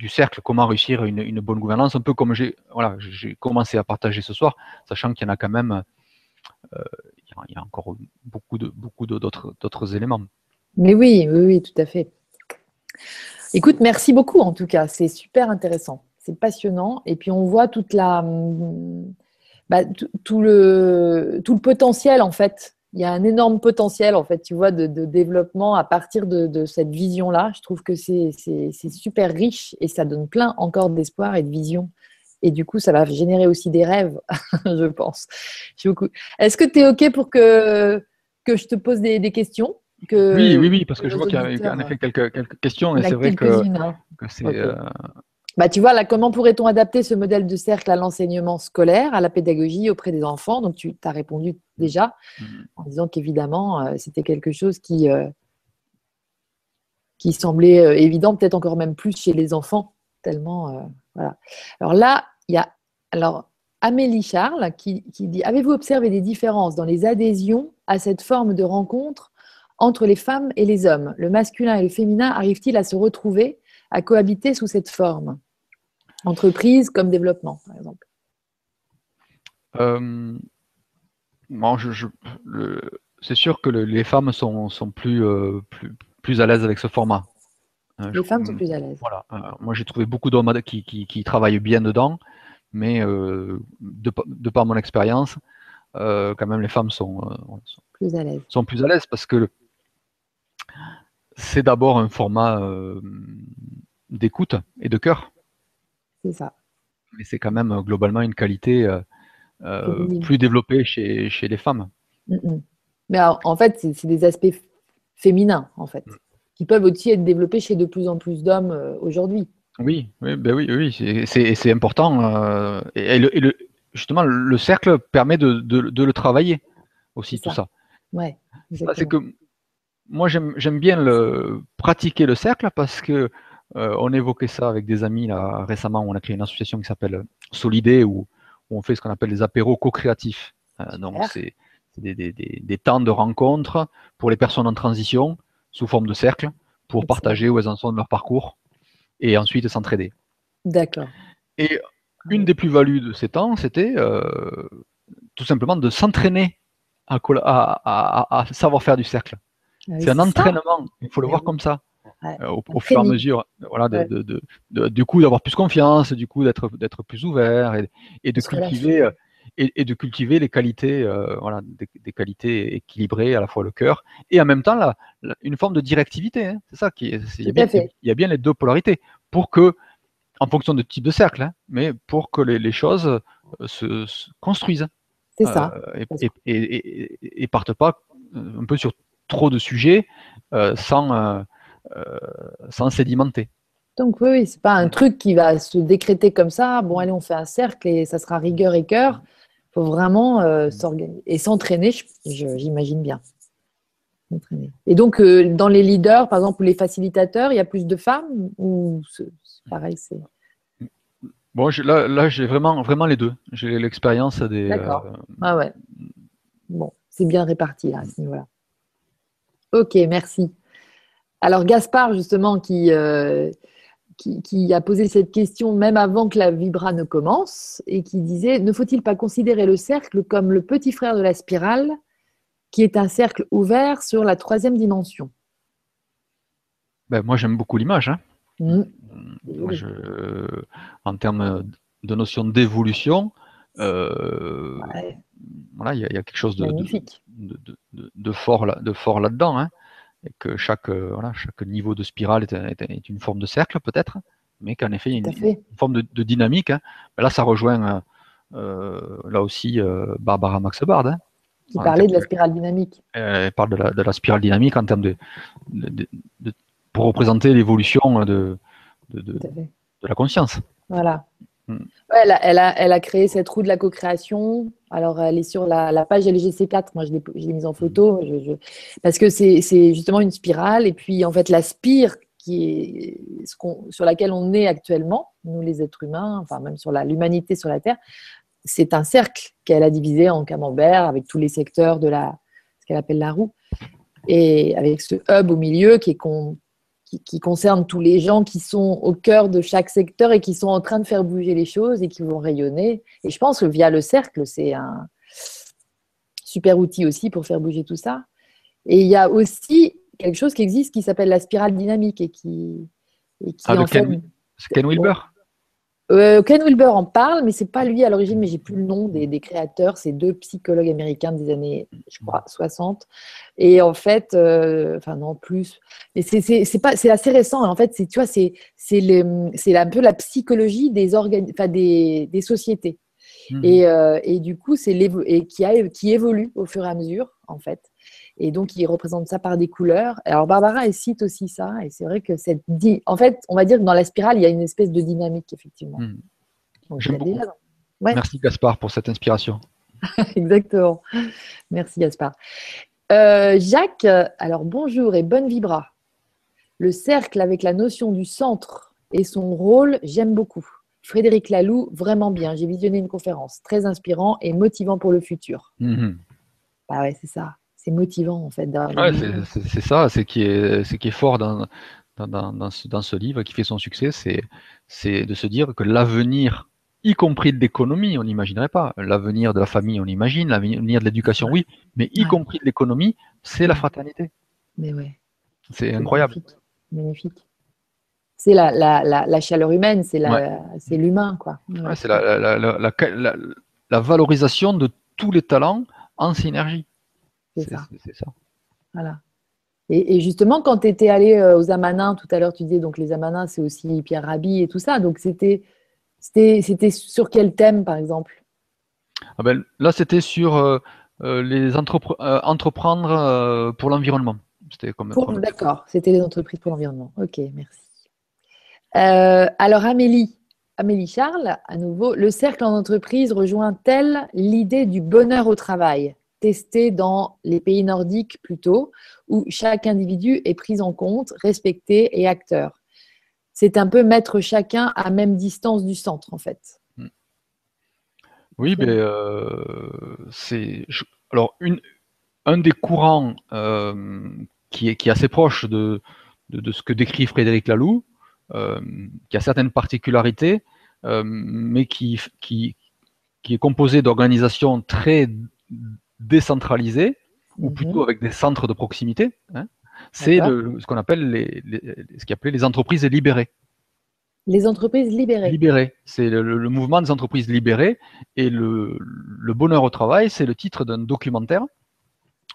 cercle, comment réussir une, bonne gouvernance, un peu comme j'ai voilà, commencé à partager ce soir, sachant qu'il y en a quand même, euh, il, y a, encore beaucoup de beaucoup d'autres éléments. Mais oui, oui, oui, tout à fait. Écoute, merci beaucoup en tout cas, c'est super intéressant, c'est passionnant, et puis on voit toute la, bah, tout, le, tout le potentiel en fait il y a un énorme potentiel, en fait, tu vois, de, développement à partir de, cette vision-là. Je trouve que c'est super riche et ça donne plein encore d'espoir et de vision. Et du coup, ça va générer aussi des rêves, je pense. Est-ce que tu es OK pour que, que je te pose des, questions? Que Oui, oui, oui, parce que je vois qu'il y a en effet quelques, quelques questions et c'est vrai que, hein. c'est. Euh, Bah, tu vois, là, comment pourrait-on adapter ce modèle de cercle à l'enseignement scolaire, à la pédagogie auprès des enfants? Donc, tu as répondu déjà mmh. en disant qu'évidemment, euh, c'était quelque chose qui, euh, qui semblait euh, évident, peut-être encore même plus chez les enfants, tellement. voilà. Alors là, il y a alors, Amélie Charles qui, qui dit Avez-vous observé des différences dans les adhésions à cette forme de rencontre entre les femmes et les hommes? Le masculin et le féminin arrivent-ils à se retrouver, à cohabiter sous cette forme? Entreprise comme développement, par exemple. Euh, c'est sûr que les femmes sont, euh, plus, plus, à l'aise avec ce format. Euh, les femmes sont plus à l'aise. Voilà. moi, j'ai trouvé beaucoup d'hommes qui, qui, travaillent bien dedans, mais de, par mon expérience, quand même, les femmes sont, plus à l'aise. Sont plus à l'aise parce que c'est d'abord un format d'écoute et de cœur. C'est ça. Mais c'est quand même euh, globalement une qualité euh, euh, plus développée chez, chez les femmes. Mm, mm. Mais en fait, c'est des aspects féminins, en fait, mm. qui peuvent aussi être développés chez de plus en plus d'hommes aujourd'hui. Oui, oui, ben oui, oui c'est important. et, le, justement, le cercle permet de, de, le travailler aussi, tout ça. Ouais, c'est que moi, j'aime bien le, pratiquer le cercle parce que euh, on évoquait ça avec des amis là, récemment. On a créé une association qui s'appelle Solidé où, on fait ce qu'on appelle des apéros co-créatifs. Euh, donc, c'est des, temps de rencontre pour les personnes en transition sous forme de cercle pour partager où elles en sont de leur parcours et ensuite s'entraider. D'accord. Et une des plus-values de ces temps, c'était euh, tout simplement de s'entraîner à, savoir faire du cercle. Ah c'est un entraînement, il faut le voir comme ça. Euh, au, fur et à mesure, voilà, de, du coup d'avoir plus confiance, du coup d'être d'être plus ouvert et, de cultiver euh, et, de cultiver les qualités, euh, voilà, des, qualités équilibrées à la fois le cœur et en même temps la, une forme de directivité. Hein. c'est ça qui il y, a bien, il y, a bien, les deux polarités pour que, en fonction de type de cercle, hein, mais pour que les, choses se, construisent. C'est ça. Et, et, partent pas un peu sur trop de sujets euh, sans sédimenter. Donc oui, c'est pas un truc qui va se décréter comme ça. Bon, allez, on fait un cercle et ça sera rigueur et cœur. Il faut vraiment euh, s'organiser et s'entraîner, j'imagine bien. Et donc, euh, dans les leaders, par exemple, ou les facilitateurs, il y a plus de femmes ou c'est pareil c'est... Bon, là, là j'ai vraiment, vraiment les deux. J'ai l'expérience des. D'accord. Ah ouais. Bon, c'est bien réparti là, à ce niveau-là. Ok, merci. Alors Gaspard, justement, euh, qui, qui, a posé cette question même avant que la vibra ne commence, et qui disait, ne faut-il pas considérer le cercle comme le petit frère de la spirale, qui est un cercle ouvert sur la troisième dimension? Ben, Moi, j'aime beaucoup l'image. Hein. Mmh. en termes de notion d'évolution, euh, voilà, il y, a quelque chose de, de, fort, là, de fort là-dedans. Hein et que chaque, euh, voilà, chaque niveau de spirale est, une forme de cercle peut-être, mais qu'en effet, il y a une, forme de, dynamique. Hein. Là, ça rejoint euh, là aussi euh, Barbara Max Bard. Hein, qui parlait de la spirale dynamique. Elle parle de la, spirale dynamique en termes de, pour représenter l'évolution de, de, la conscience. Voilà. Elle, a, elle, a, elle, a, créé cette roue de la co-création. Alors, elle est sur la, page LGC4. Moi, je l'ai mise en photo. Je, Parce que c'est justement une spirale. Et puis, en fait, la spire qui est ce sur laquelle on est actuellement, nous les êtres humains, enfin même sur l'humanité sur la Terre, c'est un cercle qu'elle a divisé en camembert avec tous les secteurs de la, ce qu'elle appelle la roue. Et avec ce hub au milieu qui est, con, qui, concerne tous les gens qui sont au cœur de chaque secteur et qui sont en train de faire bouger les choses et qui vont rayonner. Et je pense que via le cercle, c'est un super outil aussi pour faire bouger tout ça. Et il y a aussi quelque chose qui existe qui s'appelle la spirale dynamique et qui, et qui ah, en Ken, Ken Wilber? Euh, Ken Wilber en parle, mais c'est pas lui à l'origine, mais j'ai plus le nom des, créateurs. C'est deux psychologues américains des années, je crois, 60. Et en fait, euh, enfin non plus, mais c'est pas, c'est assez récent. En fait, c'est tu vois, c'est c'est un peu la psychologie des enfin des, des sociétés. Mmh. Et, euh, et, du coup, c'est qui a qui évolue au fur et à mesure, en fait. Et donc, il représente ça par des couleurs. Alors, Barbara, elle cite aussi ça. Et c'est vrai que cette. En fait, on va dire que dans la spirale, il y a une espèce de dynamique, effectivement. Hmm. Merci, Gaspard, pour cette inspiration. Exactement. Merci, Gaspard. Euh, Jacques, alors bonjour et bonne vibra. Le cercle avec la notion du centre et son rôle, j'aime beaucoup. Frédéric Laloux, vraiment bien. J'ai visionné une conférence très inspirant et motivant pour le futur. Mhm. Bah ouais, c'est ça. C'est motivant en fait. c'est ça, c'est qui est, qui est fort dans, dans, ce, livre, qui fait son succès, c'est de se dire que l'avenir, y compris de l'économie, on n'imaginerait pas. L'avenir de la famille, on imagine. L'avenir de l'éducation, oui. Mais y compris de l'économie, c'est la fraternité. Mais ouais. C'est incroyable. Magnifique c'est la, la, chaleur humaine, c'est l'humain. quoi. c'est la, valorisation de tous les talents en synergie. C'est ça. Voilà. Et, justement, quand tu étais allé euh, aux Amanins, tout à l'heure, tu disais, donc les Amanins, c'est aussi Pierre Rabhi et tout ça. Donc, c'était sur quel thème, par exemple? Ah ben, Là, c'était sur euh, euh, les entreprendre pour l'environnement. D'accord, c'était les entreprises pour l'environnement. Ok, merci. Alors Amélie, Amélie Charles, à nouveau, le cercle en entreprise rejoint-elle l'idée du bonheur au travail, testé dans les pays nordiques plutôt, où chaque individu est pris en compte, respecté et acteur C'est un peu mettre chacun à même distance du centre, en fait. Hmm. Oui, mais euh, c'est alors un des courants euh, qui, est, assez proche de, ce que décrit Frédéric Laloux, euh, qui a certaines particularités, mais qui, qui, qui est composé d'organisations très décentralisées, ou mhm. plutôt avec des centres de proximité. Hein. c'est ce qu'on appelle les, ce qui appelait les entreprises libérées. Les entreprises libérées. Libérées. C'est le, mouvement des entreprises libérées. Et le, le bonheur au travail, c'est le titre d'un documentaire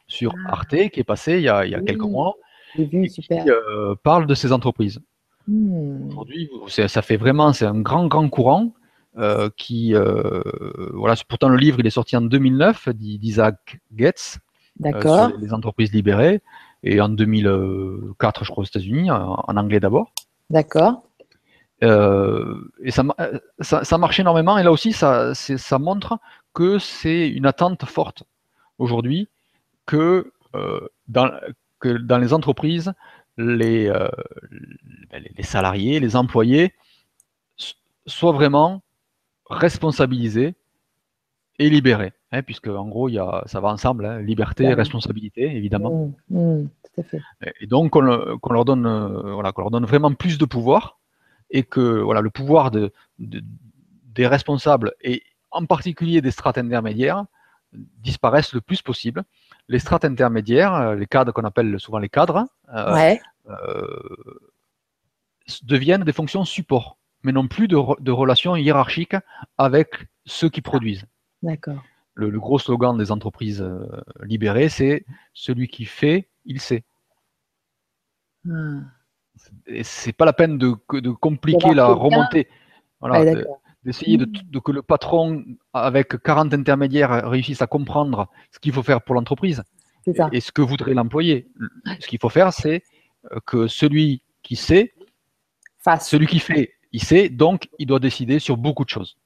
sur ah. Arte qui est passé il y a, il y a quelques mois. Vu, qui euh, parle de ces entreprises. Hmm. Aujourd'hui, ça fait vraiment, c'est un grand, grand courant euh, qui, euh, voilà, pourtant le livre il est sorti en 2009 d'Isaac Getz euh, sur les entreprises libérées et en 2004, je crois, aux États-Unis, en, anglais d'abord. D'accord. et ça, ça, marche énormément et là aussi, ça, ça montre que c'est une attente forte aujourd'hui que, dans, que dans les entreprises, les, les salariés, les employés soient vraiment responsabilisés et libérés, hein, puisque en gros, il y a, ça va ensemble, hein, liberté et responsabilité, évidemment. Mmh, mmh, tout à fait. Et donc, qu'on leur, donne, euh, voilà, leur donne vraiment plus de pouvoir, et que voilà, le pouvoir de, des responsables, et en particulier des strates intermédiaires, disparaissent le plus possible. Les strates intermédiaires, euh, les cadres qu'on appelle souvent les cadres, euh, ouais deviennent des fonctions support, mais non plus de, relations hiérarchiques avec ceux qui produisent. D'accord. Le, gros slogan des entreprises euh, libérées, c'est celui qui fait, il sait. Et c'est pas la peine de, de compliquer la remontée. d'essayer de, que le patron, avec 40 intermédiaires, réussisse à comprendre ce qu'il faut faire pour l'entreprise et, ce que voudrait l'employé. Ce qu'il faut faire, c'est euh, que celui qui sait celui qui fait, il sait, donc il doit décider sur beaucoup de choses.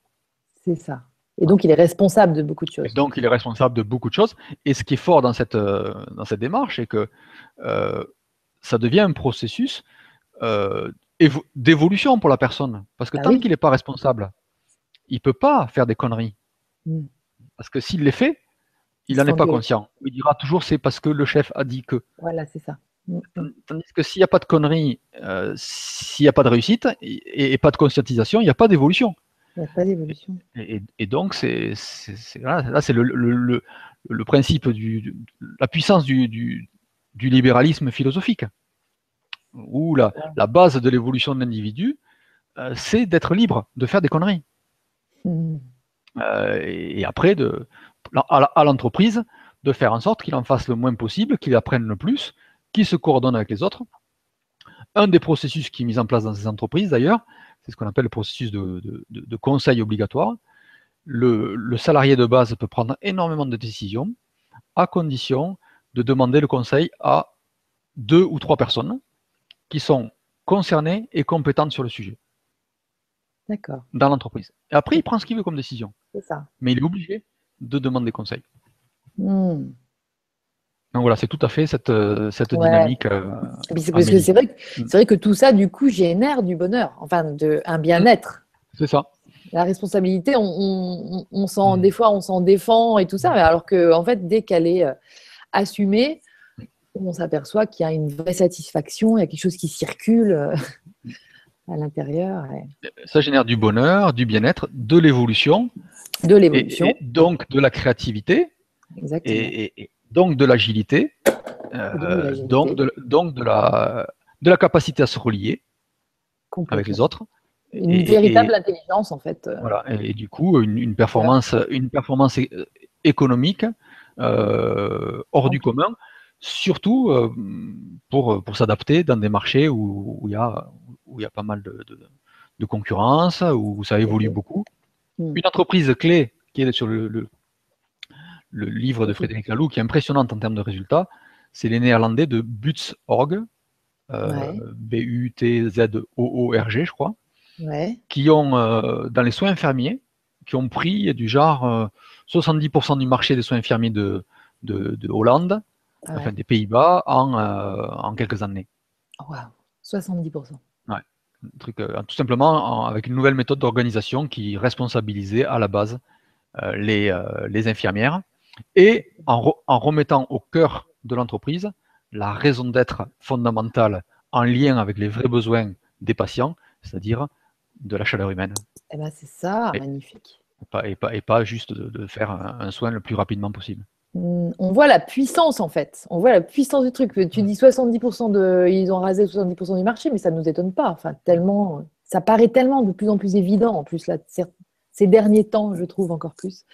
C'est ça. Et donc il est responsable de beaucoup de choses. donc il est responsable de beaucoup de choses. Et ce qui est fort dans cette, euh, dans cette démarche, c'est que euh, ça devient un processus euh, d'évolution pour la personne. Parce que ah tant qu'il n'est pas responsable, il ne peut pas faire des conneries. Hmm. Parce que s'il les fait, il n'en est pas conscient. Il dira toujours c'est parce que le chef a dit que. Voilà, c'est ça. Tandis que s'il n'y a pas de conneries, euh, s'il n'y a pas de réussite et, pas de conscientisation, il n'y a pas d'évolution. Il n'y a pas d'évolution. Et, donc, c'est, là, c'est le, principe, du, la puissance du, libéralisme philosophique, où la, base de l'évolution de l'individu, euh, c'est d'être libre, de faire des conneries. Hmm. Euh, et, après, de, à l'entreprise, de faire en sorte qu'il en fasse le moins possible, qu'il apprenne le plus, qui se coordonnent avec les autres. Un des processus qui est mis en place dans ces entreprises, d'ailleurs, c'est ce qu'on appelle le processus de, conseil obligatoire. Le, salarié de base peut prendre énormément de décisions à condition de demander le conseil à deux ou trois personnes qui sont concernées et compétentes sur le sujet. D'accord. Dans l'entreprise. Et après, il prend ce qu'il veut comme décision. C'est ça. Mais il est obligé de demander conseil. Hmm. Donc voilà, c'est tout à fait cette, euh, dynamique. Euh, que c'est vrai, que, vrai que tout ça, du coup, génère du bonheur, enfin, de, un bien-être. C'est ça. La responsabilité, on, on, s'en, mm. des fois, on s'en défend et tout ça, alors que, en fait, dès qu'elle est euh, assumée, on s'aperçoit qu'il y a une vraie satisfaction, il y a quelque chose qui circule à l'intérieur. Ça génère du bonheur, du bien-être, de l'évolution. De l'évolution. donc de la créativité. Exactement. Et, donc de l'agilité. Euh, donc, de, donc de, la, de la capacité à se relier avec les autres. Une véritable intelligence, en fait. Voilà, et, du coup, une, performance, une performance économique euh, hors du commun, surtout euh, pour, pour s'adapter dans des marchés où il y, a, où y a pas mal de, de, concurrence, où ça évolue beaucoup. Hmm. Une entreprise clé qui est sur le, le, livre de Frédéric Laloux, qui est impressionnante en termes de résultats, c'est les Néerlandais de Buts.org, euh, B-U-T-Z-O-O-R-G, je crois qui ont, euh, dans les soins infirmiers, qui ont pris du genre 70% euh, du marché des soins infirmiers de, de, Hollande, enfin des Pays-Bas, en, en, quelques années. Wow, 70%. Ouais. truc, tout simplement avec une nouvelle méthode d'organisation qui responsabilisait à la base les, les, infirmières et en, en, remettant au cœur de l'entreprise la raison d'être fondamentale en lien avec les vrais besoins des patients, c'est-à-dire de la chaleur humaine. Eh ben c'est ça, magnifique. Et pas, et pas, juste de, faire un, soin le plus rapidement possible. Hmm, on voit la puissance en fait. On voit la puissance du truc. Tu dis 70% de. Ils ont rasé 70% du marché, mais ça ne nous étonne pas. Enfin, tellement. Ça paraît tellement de plus en plus évident en plus là, ces derniers temps, je trouve encore plus.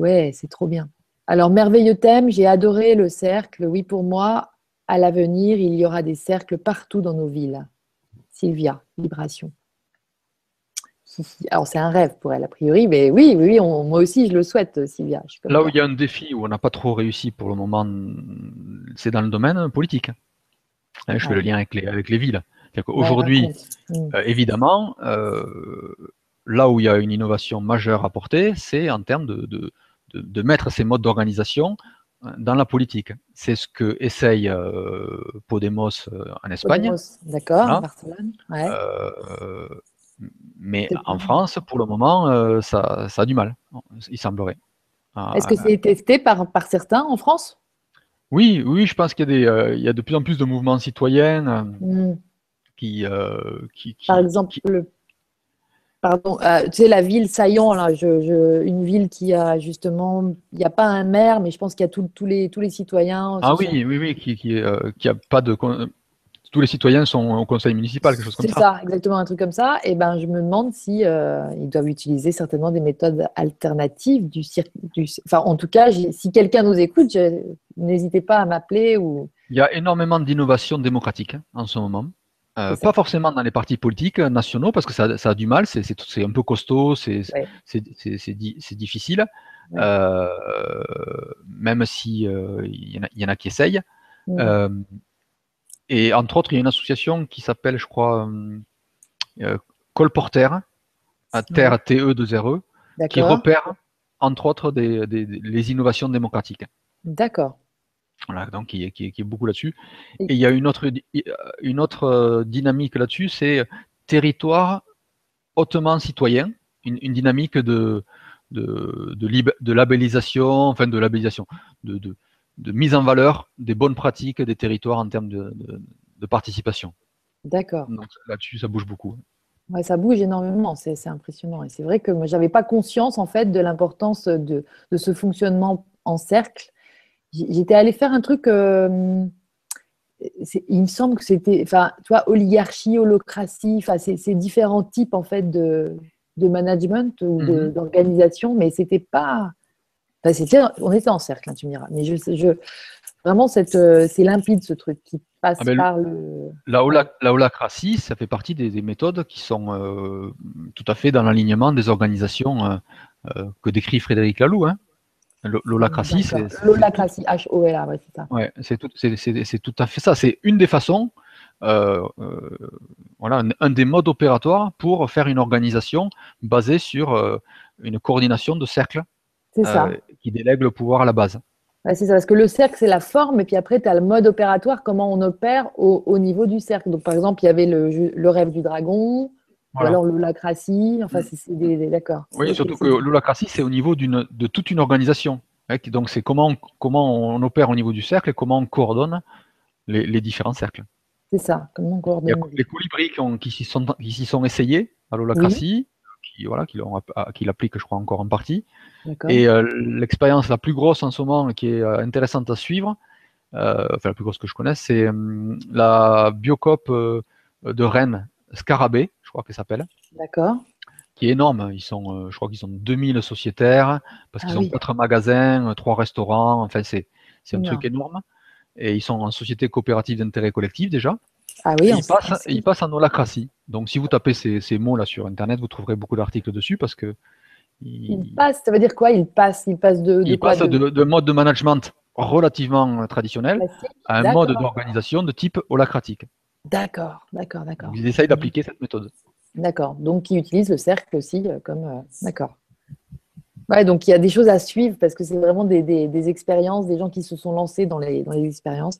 Ouais, c'est trop bien. Alors, merveilleux thème, j'ai adoré le cercle. Oui, pour moi, à l'avenir, il y aura des cercles partout dans nos villes. Sylvia, vibration. Alors, c'est un rêve pour elle, a priori, mais oui, oui, moi aussi, je le souhaite, Sylvia. Là où il y a un défi où on n'a pas trop réussi pour le moment, c'est dans le domaine politique. Hein, je fais le lien avec les, avec les villes. Aujourd'hui, mm. euh, évidemment, euh, là où il y a une innovation majeure à porter, c'est en termes de, de, de, mettre ces modes d'organisation euh, dans la politique. C'est ce que essaye Podemos en Espagne. D'accord, hein Barcelone. Mais en France, pour le moment, euh, ça, a du mal, il semblerait. Ah, Est-ce que c'est testé par, par certains en France? Oui, oui, je pense qu'il y, a euh, de plus en plus de mouvements citoyens euh, hmm. qui, qui, Par exemple, le... Pardon, tu sais, la ville Saillon, là, je, une ville qui a justement, il n'y a pas un maire, mais je pense qu'il y a tous les, tous les citoyens. Ah oui, oui, oui, qui, qui, qui a pas de, tous les citoyens sont au conseil municipal, quelque chose comme ça. C'est ça, exactement un truc comme ça. Et ben, je me demande si euh, ils doivent utiliser certainement des méthodes alternatives du cirque. Enfin, en tout cas, si quelqu'un nous écoute, n'hésitez pas à m'appeler ou. Il y a énormément d'innovations démocratiques hein, en ce moment. Euh, pas forcément dans les partis politiques nationaux parce que ça, a du mal, c'est un peu costaud, c'est difficile. Euh, même si il y, en a qui essayent. Et entre autres, il y a une association qui s'appelle, je crois, euh, euh Colporter, à terre TE 2 RE, qui repère, entre autres, des, les innovations démocratiques. D'accord. Voilà, donc qui, est beaucoup là-dessus. Et il y a une autre, une autre euh, dynamique là-dessus, c'est territoire hautement citoyen, une, dynamique de, de, de, labellisation, enfin de labellisation, de, de, de mise en valeur des bonnes pratiques des territoires en termes de, participation. D'accord. Là-dessus, ça bouge beaucoup. Ouais, ça bouge énormément, c'est impressionnant. Et c'est vrai que moi, je n'avais pas conscience en fait de l'importance de, ce fonctionnement en cercle. J'étais allée faire un truc, euh, il me semble que c'était, enfin, tu vois, oligarchie, holocratie, enfin, c'est différents types en fait de, management ou mhm. d'organisation, mais c'était pas, on était en cercle, hein, tu me diras. Mais je, je vraiment, euh, c'est limpide ce truc qui passe ah, par le. La, holacratie, ça fait partie des, méthodes qui sont euh, tout à fait dans l'alignement des organisations euh, que décrit Frédéric Laloux. Hein. L'holacratie, c'est. L'holacratie, H-O-L-A, ouais, c'est ça. Ouais, c'est tout, tout, à fait ça. C'est une des façons, euh, euh, voilà, un, des modes opératoires pour faire une organisation basée sur euh, une coordination de cercles qui délègue le pouvoir à la base. c'est ça, parce que le cercle, c'est la forme, et puis après, tu as le mode opératoire, comment on opère au, niveau du cercle. Donc, par exemple, il y avait le, le rêve du dragon, ou alors l'holacratie, enfin, c'est d'accord. Oui, surtout que l'holacratie, c'est au niveau de toute une organisation. Hein, donc, c'est comment, comment on opère au niveau du cercle et comment on coordonne les, différents cercles. C'est ça, comment on coordonne. Il y a les colibris qui, s'y sont, sont, essayés à l'holacratie, qui, voilà, qui, l'appliquent, je crois, encore en partie. Et euh, l'expérience la plus grosse en ce moment, qui est euh, intéressante à suivre, euh, enfin la plus grosse que je connaisse, c'est hum, la Biocop de Rennes, Scarabée, je crois qu'elle s'appelle. D'accord. Qui est énorme. Ils sont, euh, je crois qu'ils sont 2000 sociétaires, parce qu'ils ah ont quatre magasins, trois restaurants. Enfin, c'est, un truc énorme. Et ils sont en société coopérative d'intérêt collectif déjà. Ah oui, ils, passent, ils passent en holacratie. Donc, si vous tapez ces, mots-là sur Internet, vous trouverez beaucoup d'articles dessus parce que. Ils, passent, ça veut dire quoi Ils passent, ils passent de, de quoi de... mode de management relativement traditionnel à un mode d'organisation de type holacratique. D'accord, d'accord, d'accord. Ils essayent d'appliquer cette méthode. D'accord. Donc, ils utilisent le cercle aussi euh, comme. Euh, d'accord. Ouais, donc il y a des choses à suivre parce que c'est vraiment des, expériences, des gens qui se sont lancés dans les, dans les expériences.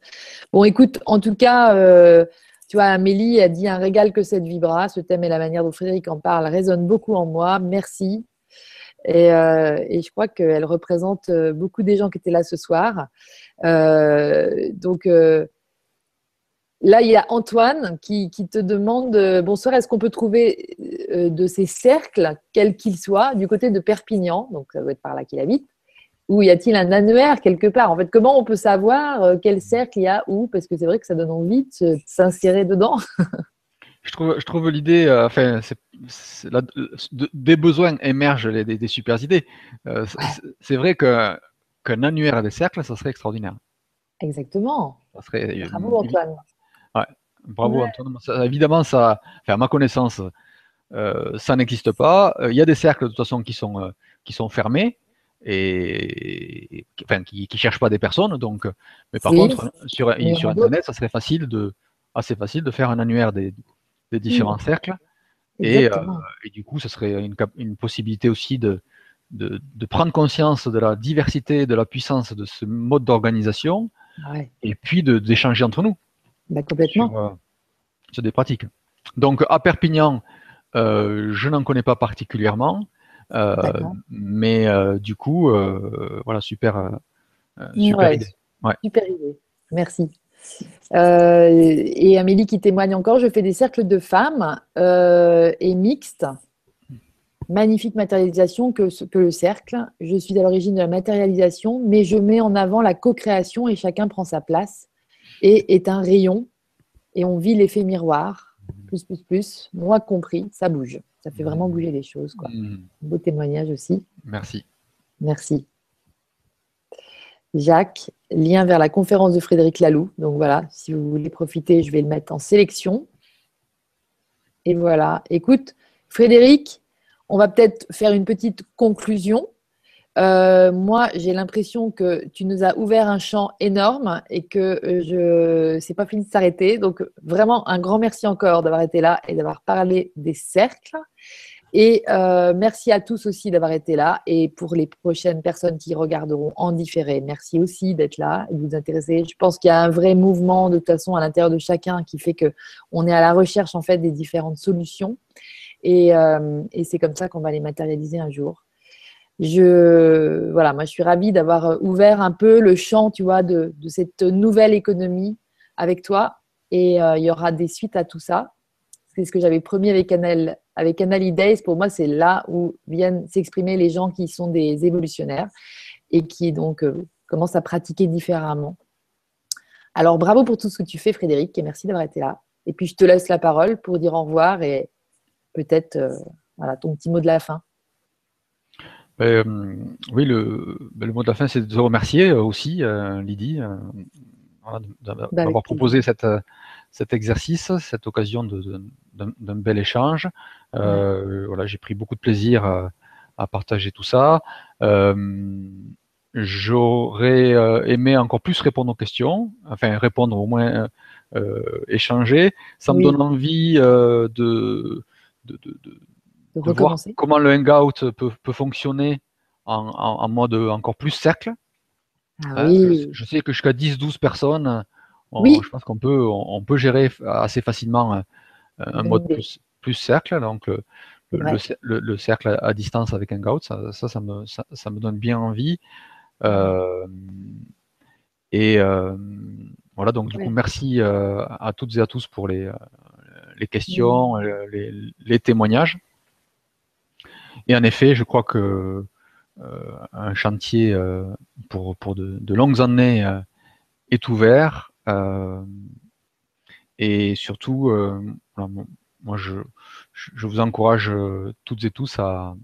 Bon, écoute, en tout cas, euh, tu vois, Amélie a dit un régal que cette vibra. Ce thème et la manière dont Frédéric en parle résonnent beaucoup en moi. Merci. Et, et je crois qu'elle représente beaucoup des gens qui étaient là ce soir. donc, Là, il y a Antoine qui, te demande euh, Bonsoir, est-ce qu'on peut trouver euh, de ces cercles, quels qu'ils soient, du côté de Perpignan? Donc, ça doit être par là qu'il habite. Ou y a-t-il un annuaire quelque part? En fait, comment on peut savoir euh, quel cercle il y a où? Parce que c'est vrai que ça donne envie de s'insérer dedans. je trouve, je trouve l'idée, enfin, des besoins émergent des, super idées. C'est vrai qu'un annuaire des cercles, ça serait extraordinaire. Exactement. Ça serait, Bravo Antoine. Ouais, bravo Antoine. évidemment, ça, à ma connaissance, euh, ça n'existe pas. Euh, il y a des cercles de toute façon qui sont, euh, qui sont fermés et enfin, qui ne cherchent pas des personnes. Donc, mais par contre, sur, sur Internet, ça serait facile de, assez facile de faire un annuaire des, des différents cercles. Et, et, du coup, ce serait une, une possibilité aussi de, de, de, prendre conscience de la diversité, de la puissance de ce mode d'organisation, et puis d'échanger entre nous. Bah, complètement. Euh, c'est des pratiques. Donc à Perpignan, euh, je n'en connais pas particulièrement, euh, mais du coup, voilà, super, super idée. Super idée. Merci. et Amélie qui témoigne encore, je fais des cercles de femmes et mixtes. Magnifique matérialisation que, que le cercle. Je suis à l'origine de la matérialisation, mais je mets en avant la co-création et chacun prend sa place et est un rayon et on vit l'effet miroir, plus, plus, plus, moi compris, ça bouge. Ça fait vraiment bouger les choses. Quoi. Mm. Beau témoignage aussi. Merci. Merci. Jacques, lien vers la conférence de Frédéric Laloux. Donc voilà, si vous voulez profiter, je vais le mettre en sélection. Et voilà. Écoute, Frédéric, on va peut-être faire une petite conclusion. Euh, moi, j'ai l'impression que tu nous as ouvert un champ énorme et que euh, je c'est pas fini de s'arrêter. Donc, vraiment, un grand merci encore d'avoir été là et d'avoir parlé des cercles. Et euh, merci à tous aussi d'avoir été là. Et pour les prochaines personnes qui regarderont en différé, merci aussi d'être là et de vous intéresser. Je pense qu'il y a un vrai mouvement de toute façon à l'intérieur de chacun qui fait que on est à la recherche en fait des différentes solutions. Et, et c'est comme ça qu'on va les matérialiser un jour je, voilà, moi, je suis ravie d'avoir euh, ouvert un peu le champ, tu vois, de, cette nouvelle économie avec toi. Et euh, il y aura des suites à tout ça. C'est ce que j'avais promis avec Anal, avec Days. Pour moi, c'est là où viennent s'exprimer les gens qui sont des évolutionnaires et qui donc euh, commencent à pratiquer différemment. Alors, bravo pour tout ce que tu fais, Frédéric, et merci d'avoir été là. Et puis, je te laisse la parole pour dire au revoir et peut-être voilà, ton petit mot de la fin. Euh, oui, le, ben, le, mot de la fin, c'est de te remercier euh, aussi, euh, Lydie, bah, d'avoir proposé cette, cet exercice, cette occasion d'un bel échange. voilà, j'ai pris beaucoup de plaisir à, partager tout ça. j'aurais aimé encore plus répondre aux questions, enfin répondre au moins échanger. Ça me donne envie de, de, voir comment le Hangout peut, peut fonctionner en, mode encore plus cercle. Ah je, sais que jusqu'à 10-12 personnes, je pense qu'on peut, on, peut gérer assez facilement un mode plus, plus cercle. Donc, le, cercle à, distance avec un gout, ça, ça, me, ça, me, donne bien envie. Euh, et euh, voilà, donc du coup, merci euh, à toutes et à tous pour les, les questions, les, témoignages. Et en effet, je crois que un chantier pour, pour de, longues années est ouvert. et surtout, moi, je, je vous encourage euh, toutes et tous à,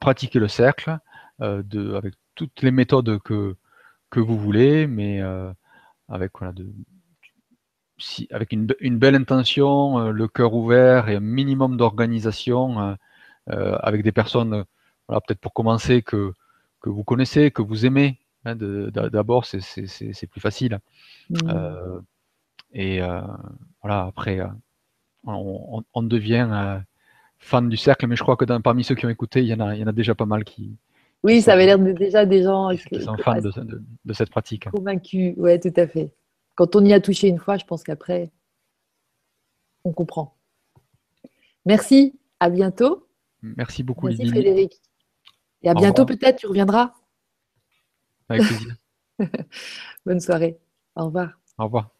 pratiquer le cercle euh, de, avec toutes les méthodes que, que vous voulez, mais euh, avec, voilà, de, si, avec une, belle intention, le cœur ouvert et un minimum d'organisation avec des personnes, voilà, peut-être pour commencer, que, que vous connaissez, que vous aimez. Hein, D'abord, c'est plus facile. Mmh. et voilà, après, on, devient euh, fan du cercle, mais je crois que parmi ceux qui ont écouté, il y en a, il y en a déjà pas mal qui. Oui, ça avait l'air déjà des gens qui, sont fans de, cette pratique. Convaincus, ouais, tout à fait. Quand on y a touché une fois, je pense qu'après, on comprend. Merci, à bientôt. Merci beaucoup, Merci Frédéric. Et à bientôt, peut-être, tu reviendras. Avec plaisir. Bonne soirée. Au revoir. Au revoir.